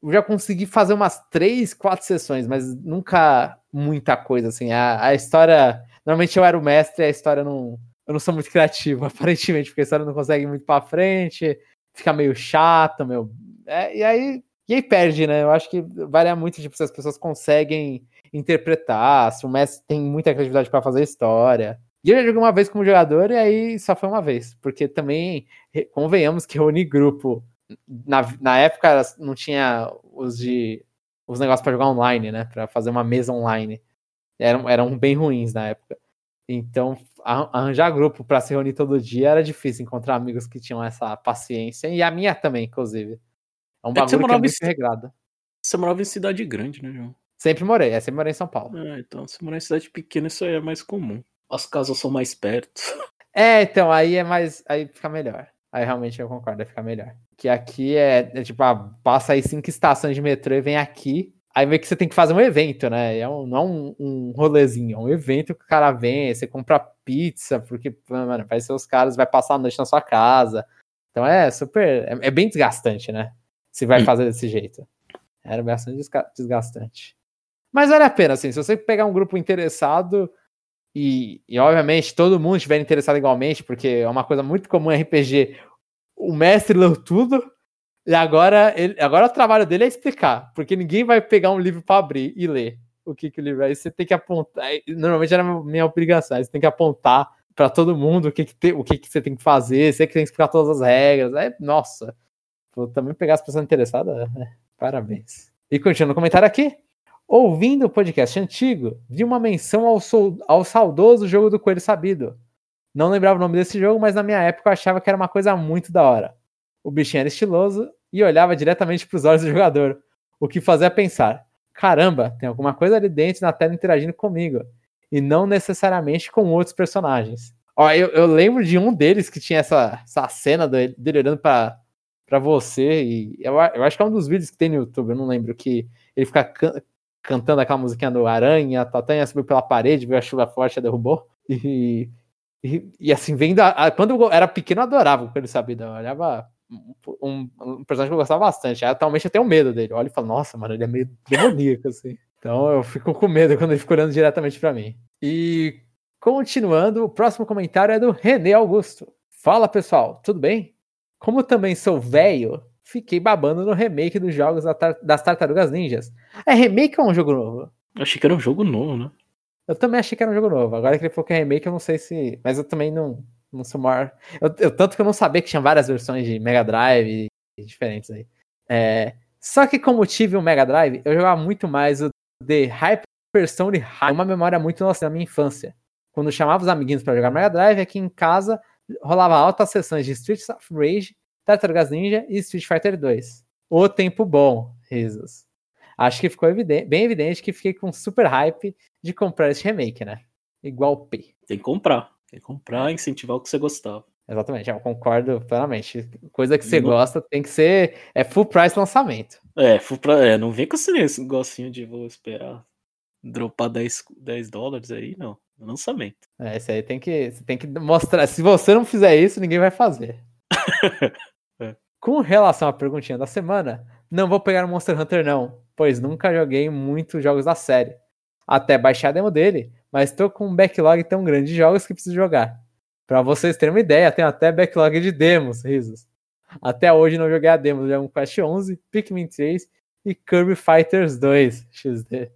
Eu já consegui fazer umas três, quatro sessões, mas nunca muita coisa, assim. A, a história. Normalmente eu era o mestre e a história não. Eu não sou muito criativo, *laughs* aparentemente, porque a história não consegue ir muito pra frente fica meio chato, meu. É, e aí. E aí perde, né? Eu acho que varia muito, tipo, se as pessoas conseguem interpretar, se o Messi tem muita criatividade para fazer história. E eu já joguei uma vez como jogador e aí só foi uma vez, porque também convenhamos que reunir grupo na, na época não tinha os de os negócios para jogar online, né, para fazer uma mesa online. Eram, eram bem ruins na época. Então, arranjar grupo para se reunir todo dia era difícil encontrar amigos que tinham essa paciência. E a minha também, inclusive. É um é bagulho que, é muito regrado. Você morava em cidade grande, né, João? Sempre morei, é, sempre morei em São Paulo. É, então, se morar em cidade pequena, isso aí é mais comum. As casas são mais perto. *laughs* É, então, aí é mais. Aí fica melhor. Aí realmente eu concordo, aí fica melhor. Que aqui é, é tipo, ah, passa aí cinco estações de metrô e vem aqui. Aí meio que você tem que fazer um evento, né? É um, não é um, um rolezinho, é um evento que o cara vem, você compra pizza, porque, mano, vai ser os caras, vai passar a noite na sua casa. Então é super. É, é bem desgastante, né? Se vai hum. fazer desse jeito. Era bastante desgastante. Mas vale a pena, assim, se você pegar um grupo interessado e, e obviamente todo mundo estiver interessado igualmente, porque é uma coisa muito comum em RPG, o mestre leu tudo, e agora, ele, agora o trabalho dele é explicar, porque ninguém vai pegar um livro para abrir e ler o que, que o livro é. Você tem que apontar. Normalmente era minha obrigação, você tem que apontar para todo mundo o que, que, tem, o que, que você tem que fazer, você que tem que explicar todas as regras. Aí, nossa, vou também pegar as pessoas interessadas. Né? Parabéns. E continuando o comentário aqui. Ouvindo o podcast antigo, vi uma menção ao, ao saudoso jogo do Coelho Sabido. Não lembrava o nome desse jogo, mas na minha época eu achava que era uma coisa muito da hora. O bichinho era estiloso e olhava diretamente para os olhos do jogador, o que fazia pensar: caramba, tem alguma coisa ali dentro na tela interagindo comigo, e não necessariamente com outros personagens. Ó, eu, eu lembro de um deles que tinha essa, essa cena dele, olhando para para você, e eu, eu acho que é um dos vídeos que tem no YouTube, eu não lembro, que ele fica can, cantando aquela musiquinha do Aranha, Tatanha subiu pela parede, viu a chuva forte e derrubou, e, e, e assim, vendo, a, a, quando eu era pequeno eu adorava o ele sabia, eu olhava um, um, personagem que eu gostava bastante. Atualmente eu tenho medo dele. Olha e falo, nossa, mano, ele é meio demoníaco, assim. Então eu fico com medo *laughs* quando ele fica olhando diretamente para mim. E continuando, o próximo comentário é do René Augusto. Fala pessoal, tudo bem? Como também sou velho, fiquei babando no remake dos jogos das Tartarugas Ninjas. É remake ou é um jogo novo? Eu achei que era um jogo novo, né? Eu também achei que era um jogo novo. Agora que ele falou que é remake, eu não sei se. Mas eu também não, não sou maior. Eu, eu, tanto que eu não sabia que tinha várias versões de Mega Drive diferentes aí. É, Só que como tive o Mega Drive, eu jogava muito mais o The Hyperstone High. Uma memória muito nossa da minha infância. Quando chamava os amiguinhos para jogar Mega Drive, aqui em casa rolava altas sessões de Street of Rage, Tartarugas Ninja e Street Fighter 2. O tempo bom, risos. Acho que ficou evidente, bem evidente que fiquei com super hype de comprar esse remake, né? Igual P. Tem que comprar. Tem que comprar, incentivar o que você gostava. Exatamente, eu concordo plenamente. Coisa que você não... gosta tem que ser é full price lançamento. É, full price, é, não vem com esse negocinho de vou esperar dropar 10, 10 dólares aí, não. Lançamento. É, isso aí tem que, tem que mostrar. Se você não fizer isso, ninguém vai fazer. *laughs* é. Com relação à perguntinha da semana, não vou pegar o Monster Hunter, não, pois nunca joguei muitos jogos da série. Até baixar a demo dele, mas tô com um backlog tão grande de jogos que preciso jogar. Para vocês terem uma ideia, tem até backlog de demos, risos. Até hoje não joguei a demo do Dragon Quest 11, Pikmin 3 e Kirby Fighters 2 XD.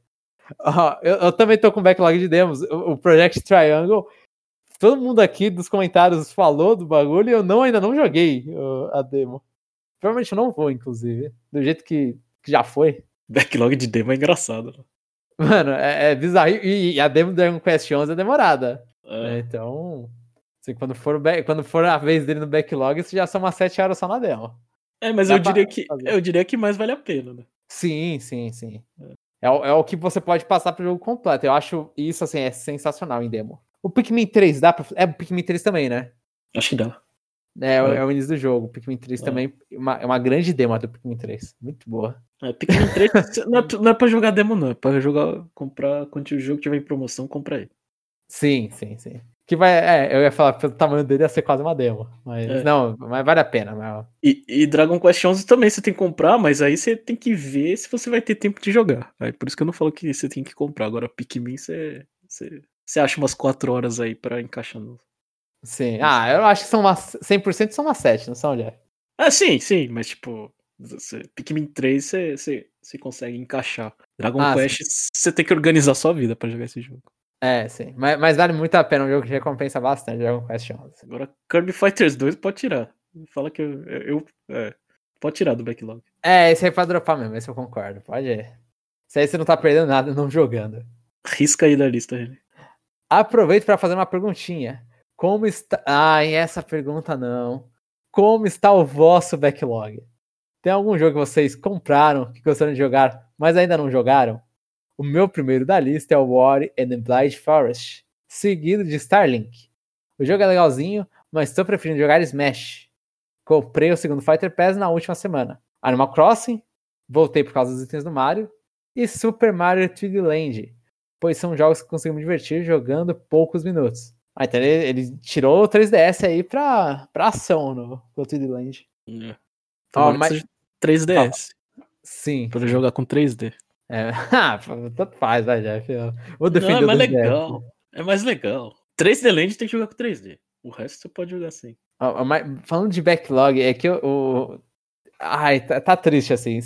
Oh, eu, eu, também tô com backlog de demos. O, o, Project Triangle, todo mundo aqui dos comentários falou do bagulho e eu não, ainda não joguei uh, a demo. Provavelmente eu não vou, inclusive. Do jeito que, que já foi. Backlog de demo é engraçado. Né? Mano, é, é bizarro. E, e, a demo do Dragon Quest 11 é demorada. É. É, então, assim, quando, for quando for a vez dele no backlog, isso já são umas 7 horas só na demo. É, mas eu diria, que, eu diria que mais vale a pena, né? Sim, sim, sim. É. É, é o que você pode passar pro jogo completo. Eu acho isso, assim, é sensacional em demo. O Pikmin 3 dá pra... É o Pikmin 3 também, né? Acho que dá. É, é. é o início do jogo. Pikmin 3 é. também é uma, é uma grande demo do Pikmin 3. Muito boa. É, Pikmin 3 *laughs* não, é, não é pra jogar demo, não. É pra jogar, comprar, quando o jogo tiver em promoção, comprar ele. Sim, sim, sim. Que vai, é, eu ia falar, pelo tamanho dele ia ser quase uma demo. Mas é. não, mas vale a pena. Mas... E, e, Dragon Quest 11 também você tem que comprar, mas aí você tem que ver se você vai ter tempo de jogar. Aí por isso que eu não falo que você tem que comprar. Agora, Pikmin você, você, você acha umas 4 horas aí pra encaixar no. Sim, ah, eu acho que são umas 100% são umas 7, não são, Jeff? Ah, sim, sim, mas tipo, você, Pikmin 3 você, você, você consegue encaixar. Dragon ah, Quest sim. você tem que organizar sua vida para jogar esse jogo. É, sim. Mas, mas, vale muito a pena, um jogo que recompensa bastante Dragon Quest 11. Agora, Kirby Fighters 2 pode tirar. Fala que eu. eu é, pode tirar do backlog. É, esse aí pode dropar mesmo, esse eu concordo. Pode ir. Esse aí você não tá perdendo nada não jogando. Risca aí da lista, gente. Aproveito para fazer uma perguntinha. Como está. Ah, essa pergunta não. Como está o vosso backlog? Tem algum jogo que vocês compraram, que gostariam de jogar, mas ainda não jogaram? O meu primeiro da lista é o War and the Blind Forest, seguido de Starlink. O jogo é legalzinho, mas estou preferindo jogar Smash. Comprei o segundo Fighter Pass na última semana. Animal Crossing, voltei por causa dos itens do Mario, e Super Mario 3D Land, pois são jogos que consigo me divertir jogando poucos minutos. Ah, então ele, ele tirou o 3DS aí pra, pra ação no, no 3D Land. É. Oh, mas... 3DS. sim. Pra jogar com 3D. É, *laughs* ah, tanto faz, vai, Jeff. vou defender Não, é mais legal. Jeff. É mais legal. 3D Land tem que jogar com 3D. O resto você pode jogar assim. falando de backlog, é que o. Ai, tá, tá, triste assim.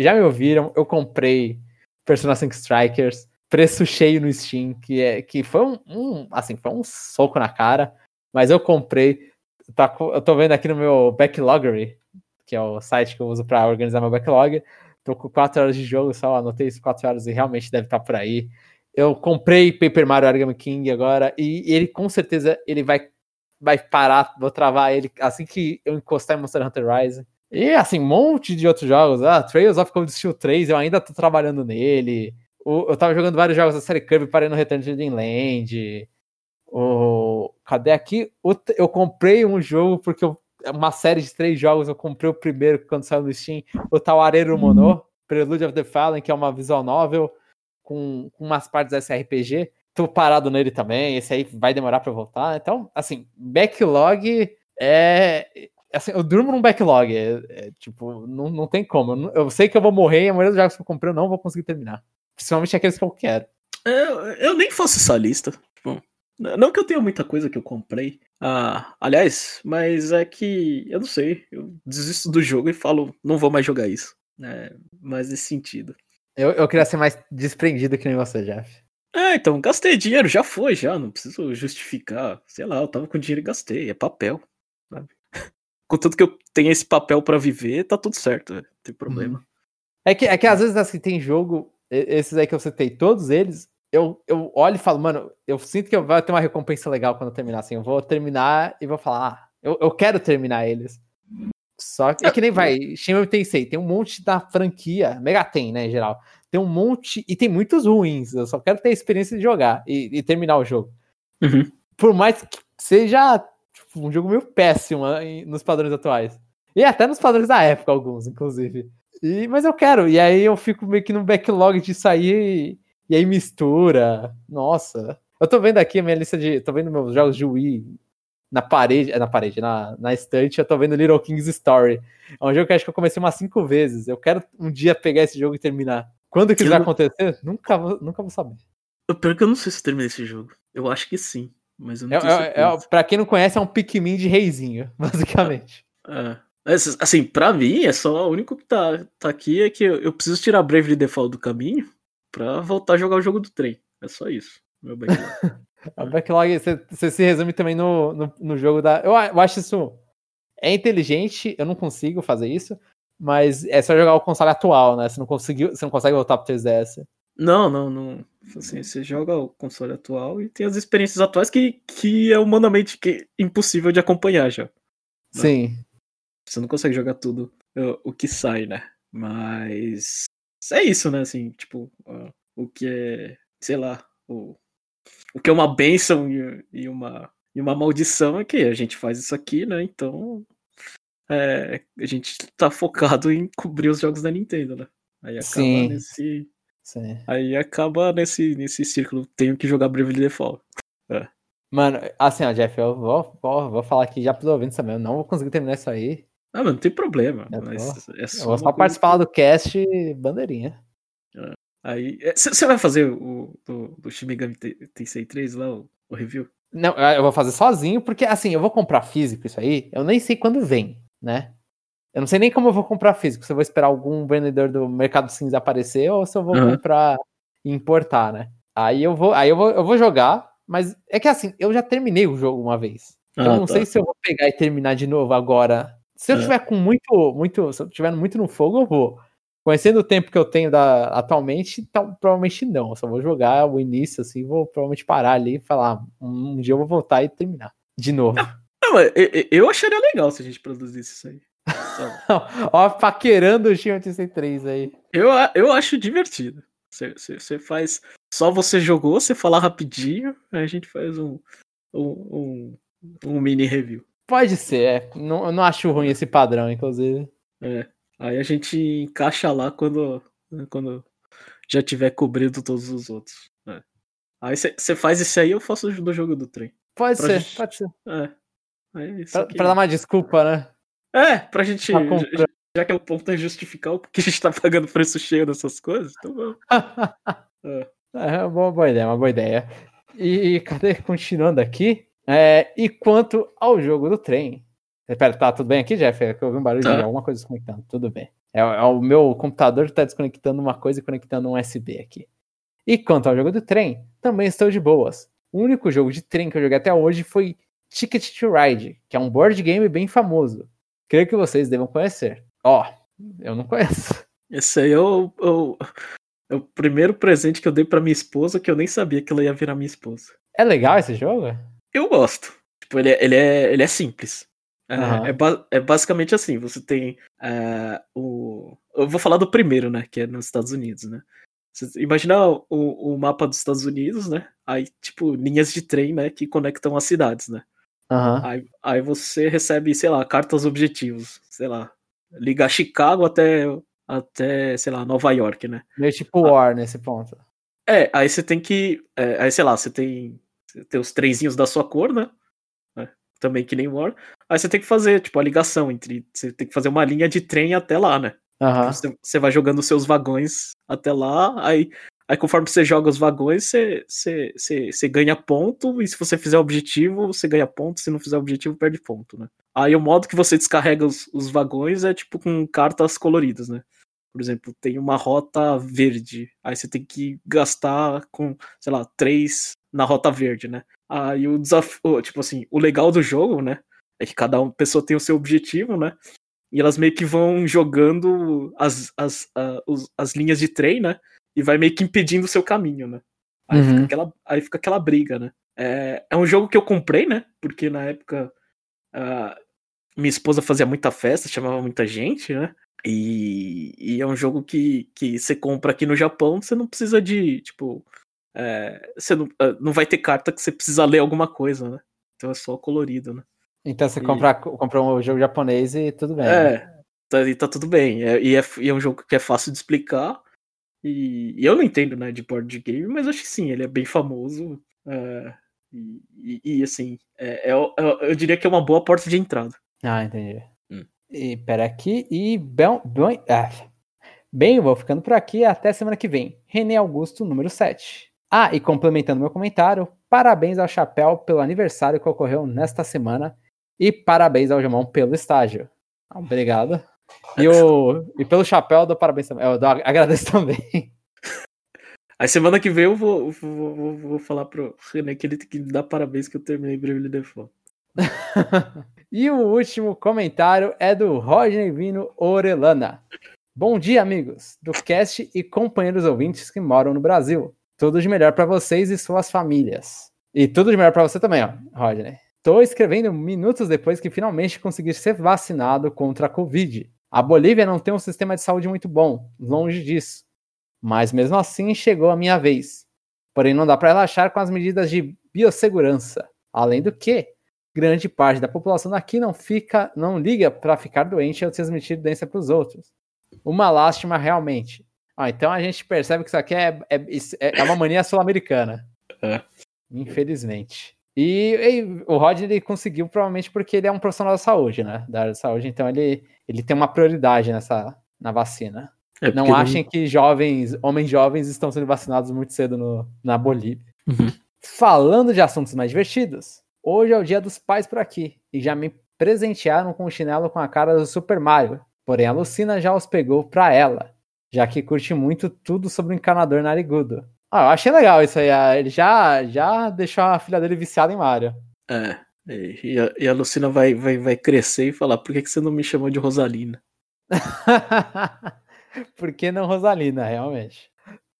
Já me ouviram? Eu comprei Persona 5 Strikers, preço cheio no Steam, que, é, que foi um, um, Assim, foi um soco na cara. Mas eu comprei. Tá, eu tô vendo aqui no meu Backloggery, que é o site que eu uso para organizar meu backlog. Tô com 4 horas de jogo, só anotei isso 4 horas e realmente deve estar tá por aí. Eu comprei Paper Mario Origami King agora e ele com certeza ele vai vai parar, vou travar ele assim que eu encostar em Monster Hunter Rise. E assim, um monte de outros jogos. Ah, Trails of Cold Steel 3, eu ainda tô trabalhando nele. O, eu tava jogando vários jogos da série Kirby, parei no Return to Land. O, cadê aqui? O, eu comprei um jogo porque eu uma série de três jogos. Eu comprei o primeiro quando saiu no Steam, o Tawareru Mono, uhum. Prelude of the Fallen, que é uma visual novel com, com umas partes desse RPG. Tô parado nele também, esse aí vai demorar para voltar. Então, assim, backlog é. Assim, eu durmo num backlog. É, é, tipo, não, não tem como. Eu, eu, sei que eu vou morrer e a maioria dos jogos que eu comprei eu não vou conseguir terminar. Principalmente aqueles que eu quero. Eu, eu nem faço essa lista. Tipo, não que eu tenha muita coisa que eu comprei. Ah, aliás, mas é que eu não sei. Eu desisto do jogo e falo, não vou mais jogar isso. É, mas nesse sentido. Eu, eu queria ser mais desprendido que nem você, Jeff. É, então, gastei dinheiro, já foi, já. Não preciso justificar. Sei lá, eu tava com dinheiro e gastei. É papel. Sabe? *laughs* Contanto que eu tenho esse papel para viver, tá tudo certo, não tem problema. Uhum. É que, é que às vezes assim, tem jogo, esses aí que eu citei, todos eles, eu, eu olho e falo, mano, eu sinto que eu vou ter uma recompensa legal quando eu terminar. Assim, eu vou terminar e vou falar, ah, eu, eu quero terminar eles. Só que é que nem vai, Shin Tensei, tem um monte da franquia, Megaten, né, em geral. Tem um monte, e tem muitos ruins. Eu só quero ter a experiência de jogar e, e terminar o jogo. Uhum. Por mais que seja tipo, um jogo meio péssimo nos padrões atuais. E até nos padrões da época, alguns, inclusive. E, mas eu quero, e aí eu fico meio que no backlog de sair e, aí mistura. Nossa. Eu tô vendo aqui a minha lista de. tô vendo meus jogos de Wii na parede, é, na parede, na, na estante, eu tô vendo Little King's Story. É um jogo que acho que eu comecei umas cinco vezes. Eu quero um dia pegar esse jogo e terminar. Quando que isso vai acontecer? Nunca vou, nunca vou saber. Pior que eu não sei se eu terminei esse jogo. Eu acho que sim, mas eu não é, tenho é, é, Pra quem não conhece, é um Pikmin de reizinho, *laughs* basicamente. É. Assim, pra mim, é só o único que tá, tá aqui é que eu, eu preciso tirar Bravely Default do caminho pra voltar a jogar o jogo do trem. É só isso. Meu backlog. *laughs* A backlog, você se resume também no, no, no, jogo da. Eu, eu acho isso. É inteligente, eu não consigo fazer isso, mas é só jogar o console atual, né? Você não, conseguiu, você não consegue voltar pro 3DS. Não, não, não. Assim, você joga o console atual e tem as experiências atuais que, que é humanamente que, impossível de acompanhar já. Né? Sim. Você não consegue jogar tudo o, o que sai, né? Mas é isso, né? Assim, tipo, o que é, sei lá, o, o que é uma benção e, e, uma, e uma maldição é que a gente faz isso aqui, né? Então é, a gente tá focado em cobrir os jogos da Nintendo, né? Aí acaba Sim. nesse. Sim. Aí acaba nesse, nesse círculo. Tenho que jogar Bravely Default. É. Mano, assim, ó, Jeff, eu vou, vou, vou falar aqui já pros ouvintes também. Eu não vou conseguir terminar isso aí. Ah, mas não tem problema. Eu, mas é só eu só participar do cast bandeirinha. Aí, você é, vai fazer o do, do Shimigami Tensei 3 lá, o, o, review? Não, eu vou fazer sozinho, porque assim, eu vou comprar físico isso aí, eu nem sei quando vem, né? Eu não sei nem como eu vou comprar físico, se eu vou esperar algum vendedor do Mercado Cinza aparecer ou se eu vou uhum. comprar e importar, né? Aí eu vou, aí eu vou, eu vou jogar, mas é que assim, eu já terminei o jogo uma vez. Ah, eu não tá. sei se eu vou pegar e terminar de novo agora. Se eu é. tiver com muito, muito, se eu tiver muito no fogo, eu vou. Conhecendo o tempo que eu tenho da, atualmente, provavelmente não. Eu só vou jogar o início, assim, vou provavelmente parar ali e falar, um dia eu vou voltar e terminar. De novo. Não, eu, eu acharia legal se a gente produzisse isso aí. *laughs* Ó, paquerando o Shin 83 aí. Eu, eu acho divertido. Você, faz. Só você jogou, você falar rapidinho, aí a gente faz um, um, um, um mini review. Pode ser, é. Não, eu não acho ruim esse padrão, inclusive. É. Aí a gente encaixa lá quando, quando já tiver cobrido todos os outros. É. Aí você faz esse aí, eu faço do jogo do trem. Pode pra ser, gente... pode ser. É. pra, pra, dar uma desculpa, né? É, pra gente. Tá já, já, que é o ponto é justificar o que a gente tá pagando preço cheio dessas coisas, então vamos. *laughs* é. é uma boa, ideia, uma boa ideia. E cadê? Continuando aqui. É, e quanto ao jogo do trem, Espera, tá tudo bem aqui, Jeff? É que eu ouvi um barulho tá. de alguma coisa desconectando. Tudo bem. É, é, o meu computador que tá desconectando uma coisa e conectando um USB aqui. E quanto ao jogo do trem, também estou de boas. O único jogo de trem que eu joguei até hoje foi Ticket to Ride, que é um board game bem famoso. Creio que vocês devam conhecer. Ó, oh, eu não conheço. Esse aí é o, o, é o primeiro presente que eu dei para minha esposa, que eu nem sabia que ela ia virar minha esposa. É legal esse jogo? Eu gosto. Tipo, ele é, ele é, ele é simples. É, uhum. é, ba é, basicamente assim, você tem uh, o. Eu vou falar do primeiro, né? Que é nos Estados Unidos, né? Você imagina o, o mapa dos Estados Unidos, né? Aí, tipo, linhas de trem, né? Que conectam as cidades, né? Uhum. Aí, aí você recebe, sei lá, cartas objetivos, sei lá, ligar Chicago até, até sei lá, Nova York, né? Meio tipo War nesse ponto. É, aí você tem que. É, aí, sei lá, você tem, tem os trenzinhos da sua cor, né? também que nem War. Aí você tem que fazer, tipo, a ligação entre. Você tem que fazer uma linha de trem até lá, né? Uhum. Você, você, vai jogando os seus vagões até lá, aí, aí conforme você joga os vagões, você, você, você, você ganha ponto, e se você fizer objetivo, você ganha ponto, se não fizer objetivo, perde ponto, né? Aí o modo que você descarrega os, os vagões é tipo com cartas coloridas, né? Por exemplo, tem uma rota verde, aí você tem que gastar com, sei lá, três na rota verde, né? Aí o desafio, tipo assim, o legal do jogo, né? É que cada pessoa tem o seu objetivo, né? e elas meio que vão jogando as, as, uh, os, as linhas de trem, né? E vai meio que impedindo o seu caminho, né? Aí, Uhum. fica aquela, aí fica aquela briga, né? É, é um jogo que eu comprei, né? Porque na época ah, minha esposa fazia muita festa, chamava muita gente, né? E, e é um jogo que, que você compra aqui no Japão, você não precisa de, tipo, é, você não, ah, não vai ter carta que você precisa ler alguma coisa, né? Então é só colorido, né? Então você E- compra, compra um jogo japonês e tudo bem. né? É, tá, e tá tudo bem. É, e, é, e é um jogo que é fácil de explicar. E, e eu não entendo, né, de board game, mas acho que sim, ele é bem famoso. é, e, e- assim, é, é- é- eu diria que é uma boa porta de entrada. Ah, entendi. Hum. E pera aqui, e bem, bem, ah, bem, eu vou ficando por aqui até semana que vem. René Augusto, número 7. Ah, e complementando meu comentário, parabéns ao Chapéu pelo aniversário que ocorreu nesta semana e parabéns ao Jamão pelo estágio. Obrigado. E, o, e pelo Chapéu, dou parabéns também. Eu dou- *laughs* agradeço também. Aí semana que vem eu vou, vou, vou, vou falar pro René que ele tem que me dar parabéns que eu terminei Bravely Default. *laughs* E o último comentário é do Rodney Vino Orelana. Bom dia, amigos do cast e companheiros ouvintes que moram no Brasil. Tudo de melhor para vocês e suas famílias. E tudo de melhor para você também, ó, Rodney. Tô escrevendo minutos depois que finalmente consegui ser vacinado contra a Covid. A Bolívia não tem um sistema de saúde muito bom, longe disso. Mas mesmo assim chegou a minha vez. Porém, não dá para relaxar com as medidas de biossegurança. Além do que, grande parte da população daqui não fica, não liga para ficar doente ou transmitir doença para os outros. Uma lástima realmente. Ah, então a gente percebe que isso aqui é, é, é uma mania sul-americana. É. Infelizmente. E, e o Rod ele conseguiu provavelmente porque ele é um profissional da saúde, né? Da área de saúde, então ele, ele tem uma prioridade nessa na vacina. É, Não achem que jovens, homens jovens estão sendo vacinados muito cedo no, na Bolívia. Uhum. Falando de assuntos mais divertidos, hoje é o dia dos pais por aqui e já me presentearam com um chinelo com a cara do Super Mario. Porém, a Lucina já os pegou pra ela, já que curte muito tudo sobre o encanador narigudo. Ah, eu achei legal isso aí. ah, Ele já, já deixou a filha dele viciada em Mario. É. E a, e a Lucina vai, vai, vai crescer e falar: por que, que você não me chamou de Rosalina? *laughs* Por que não Rosalina, realmente?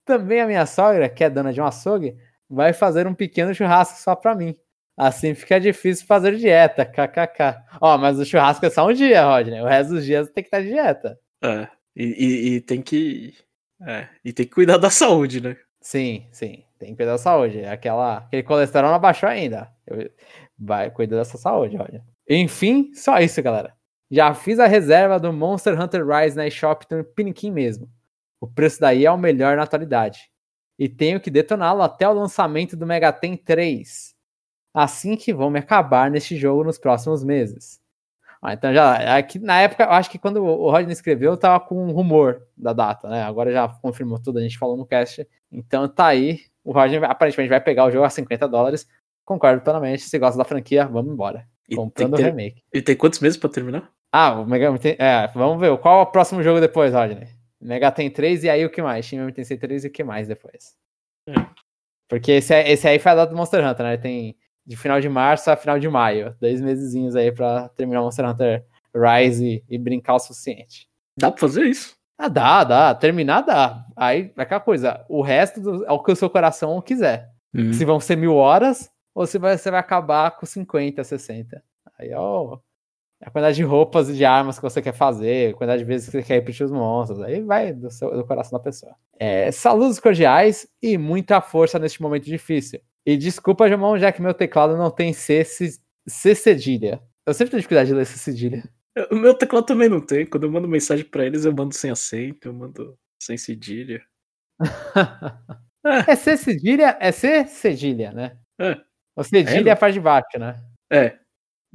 Também a minha sogra, que é dona de um açougue, vai fazer um pequeno churrasco só pra mim. Assim fica difícil fazer dieta, kkk. Ó, mas o churrasco é só um dia, Rodney. O resto dos dias tem que estar de dieta. É. E, e, e tem que. É. E tem que cuidar *laughs* da saúde, né? Sim, sim. Tem que cuidar da saúde. Aquela, aquele colesterol não abaixou ainda. Eu- vai cuidar dessa saúde, olha. Enfim, só isso, galera. Já fiz a reserva do Monster Hunter Rise na eShop no Piniquim mesmo. O preço daí é o melhor na atualidade. E tenho que detoná-lo até o lançamento do Megaten 3. Assim que vou me acabar neste jogo nos próximos meses. Ah, então já, aqui, na época, eu acho que quando o Rodney escreveu, tava com um rumor da data, né? Agora já confirmou tudo, a gente falou no cast. Então tá aí. O Rodney aparentemente vai pegar o jogo a 50 dólares. Concordo plenamente. Se gosta da franquia, vamos embora. E Comprando o remake. e tem quantos meses pra terminar? Ah, o Mega Man tem- é, vamos ver. Qual é o próximo jogo depois, Rodney? Mega tem 3 e aí o que mais? Shin Megami Tensei 3 e o que mais depois? É. Porque esse, é- esse aí foi a data do Monster Hunter, né? Tem de final de março a final de maio. Dois mesezinhos aí pra terminar o Monster Hunter Rise e, e brincar o suficiente. Dá pra fazer isso? Ah, dá, dá. Terminar dá. Aí, é aquela coisa. O resto do- é o que o seu coração quiser. Hum. Se vão ser mil horas ou se vai, você vai acabar com 50, 60. Aí, ó. A quantidade de roupas e de armas que você quer fazer, a quantidade de vezes que você quer repetir os monstros. Aí vai do, seu- do coração da pessoa. É, saludos cordiais e muita força neste momento difícil. E desculpa, Jamão, já que meu teclado não tem C, C, C cedilha. Eu sempre tenho dificuldade de ler C cedilha. O meu teclado também não tem. Quando eu mando mensagem pra eles, eu mando sem acento, eu mando sem cedilha. *laughs* É C cedilha, é C cedilha, né? É. O cedilha É, é a parte de baixo, né? É.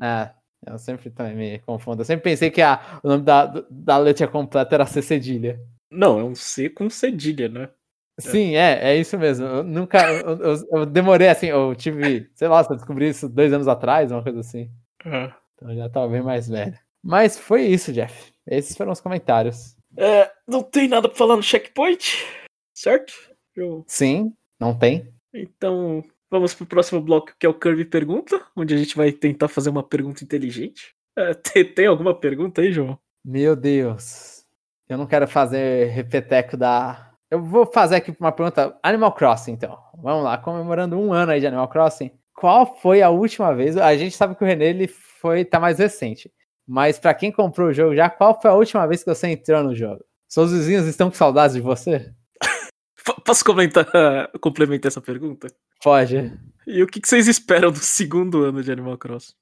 É, eu sempre também me confundo. Eu sempre pensei que a, o nome da, da letra completa era C cedilha. Não, é um C com cedilha, né? Sim, é, é isso mesmo. Eu nunca. Eu, eu- eu demorei assim, eu tive, sei lá, só descobri isso dois anos atrás, uma coisa assim. Ah. Então eu já tava bem mais velho. Mas foi isso, Jeff. Esses foram os comentários. É, não tem nada pra falar no checkpoint, certo? Eu- Sim, não tem? Então, vamos pro próximo bloco, que é o Curve Pergunta, onde a gente vai tentar fazer uma pergunta inteligente. É, tem, tem alguma pergunta aí, João? Meu Deus. Eu não quero fazer repeteco da. Eu vou fazer aqui uma pergunta. Animal Crossing, então. Vamos lá, comemorando um ano aí de Animal Crossing. Qual foi a última vez? A gente sabe que o René ele foi tá mais recente. Mas para quem comprou o jogo já, qual foi a última vez que você entrou no jogo? Seus vizinhos estão com saudades de você? *laughs* Posso comentar, *laughs* complementar essa pergunta? Pode. E o que vocês esperam do segundo ano de Animal Crossing?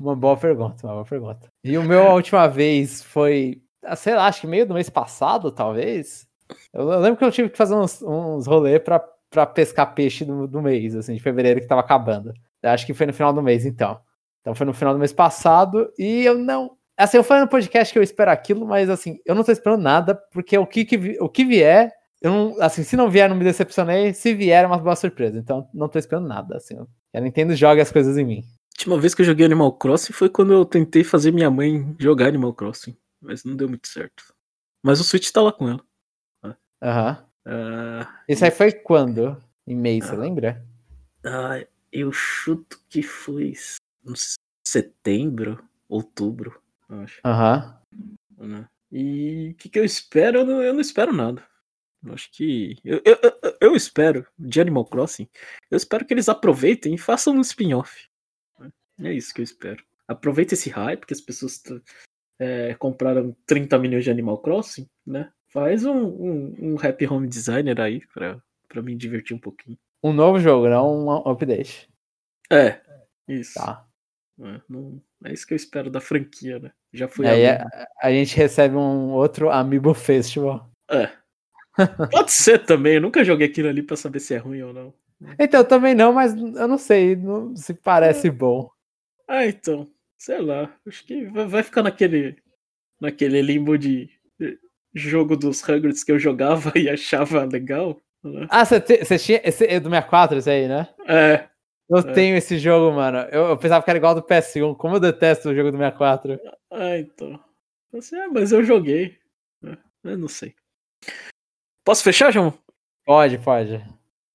Uma boa pergunta, uma boa pergunta. E o meu a última vez foi, sei lá, acho que meio do mês passado, talvez. Eu, lembro que eu tive que fazer uns, uns rolês pra, pra pescar peixe do, do mês, assim, de fevereiro que tava acabando. Eu acho que foi no final do mês, então. Então foi no final do mês passado e eu não. Assim, eu falei no podcast que eu espero aquilo, mas assim, eu não tô esperando nada, porque o que, que o que vier, eu não, assim, se não vier, não me decepcionei, se vier é uma boa surpresa. Então não tô esperando nada, assim. A Nintendo joga as coisas em mim última vez que eu joguei Animal Crossing foi quando eu tentei fazer minha mãe jogar Animal Crossing. Mas não deu muito certo. Mas o Switch tá lá com ela. Aham. Uhum. Uh, Isso aí foi quando? Em mês, uh, você lembra? Uh, eu chuto que foi setembro, outubro, acho. Aham. Uhum. E o que, que eu espero? Eu não, eu não espero nada. Eu acho que. Eu, eu, eu, espero, de Animal Crossing, eu espero que eles aproveitem e façam um spin-off. É isso que eu espero. Aproveita esse hype que as pessoas é, compraram 30 milhões de Animal Crossing, né? Faz um, um, um Happy Home Designer aí pra, pra me divertir um pouquinho. Um novo jogo, não um update. É, isso. Tá. É, não, é isso que eu espero da franquia, né? Já foi. Aí a, a, gente recebe um outro Amiibo Festival. É. *laughs* Pode ser também, eu nunca joguei aquilo ali pra saber se é ruim ou não. Então, também não, mas eu não sei não, se parece é. bom. Ah, então. Sei lá. Acho que vai ficar naquele. Naquele limbo de jogo dos Hagrids que eu jogava *laughs* e achava legal. Né? Ah, você tinha. Esse é do 64, esse aí, né? É. Eu é. tenho esse jogo, mano. Eu, eu, pensava que era igual do PS1. Como eu detesto o jogo do 64. Ah, então. é, mas eu joguei. É, eu não sei. Posso fechar, João? Pode, pode.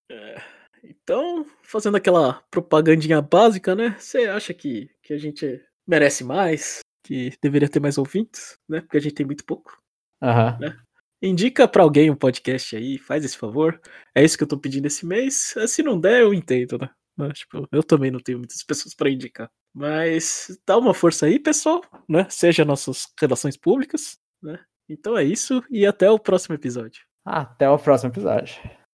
É. Então, fazendo aquela propagandinha básica, né? Você acha que, que a gente merece mais? Que deveria ter mais ouvintes, né? Porque a gente tem muito pouco. Uhum. Né? Indica para alguém um podcast aí, faz esse favor. É isso que eu tô pedindo esse mês. Se não der, eu entendo, né? Mas, tipo, eu também não tenho muitas *laughs* pessoas para indicar. Mas dá uma força aí, pessoal, né? Seja nossas relações públicas, né? Então é isso e até o próximo episódio. Até o próximo episódio.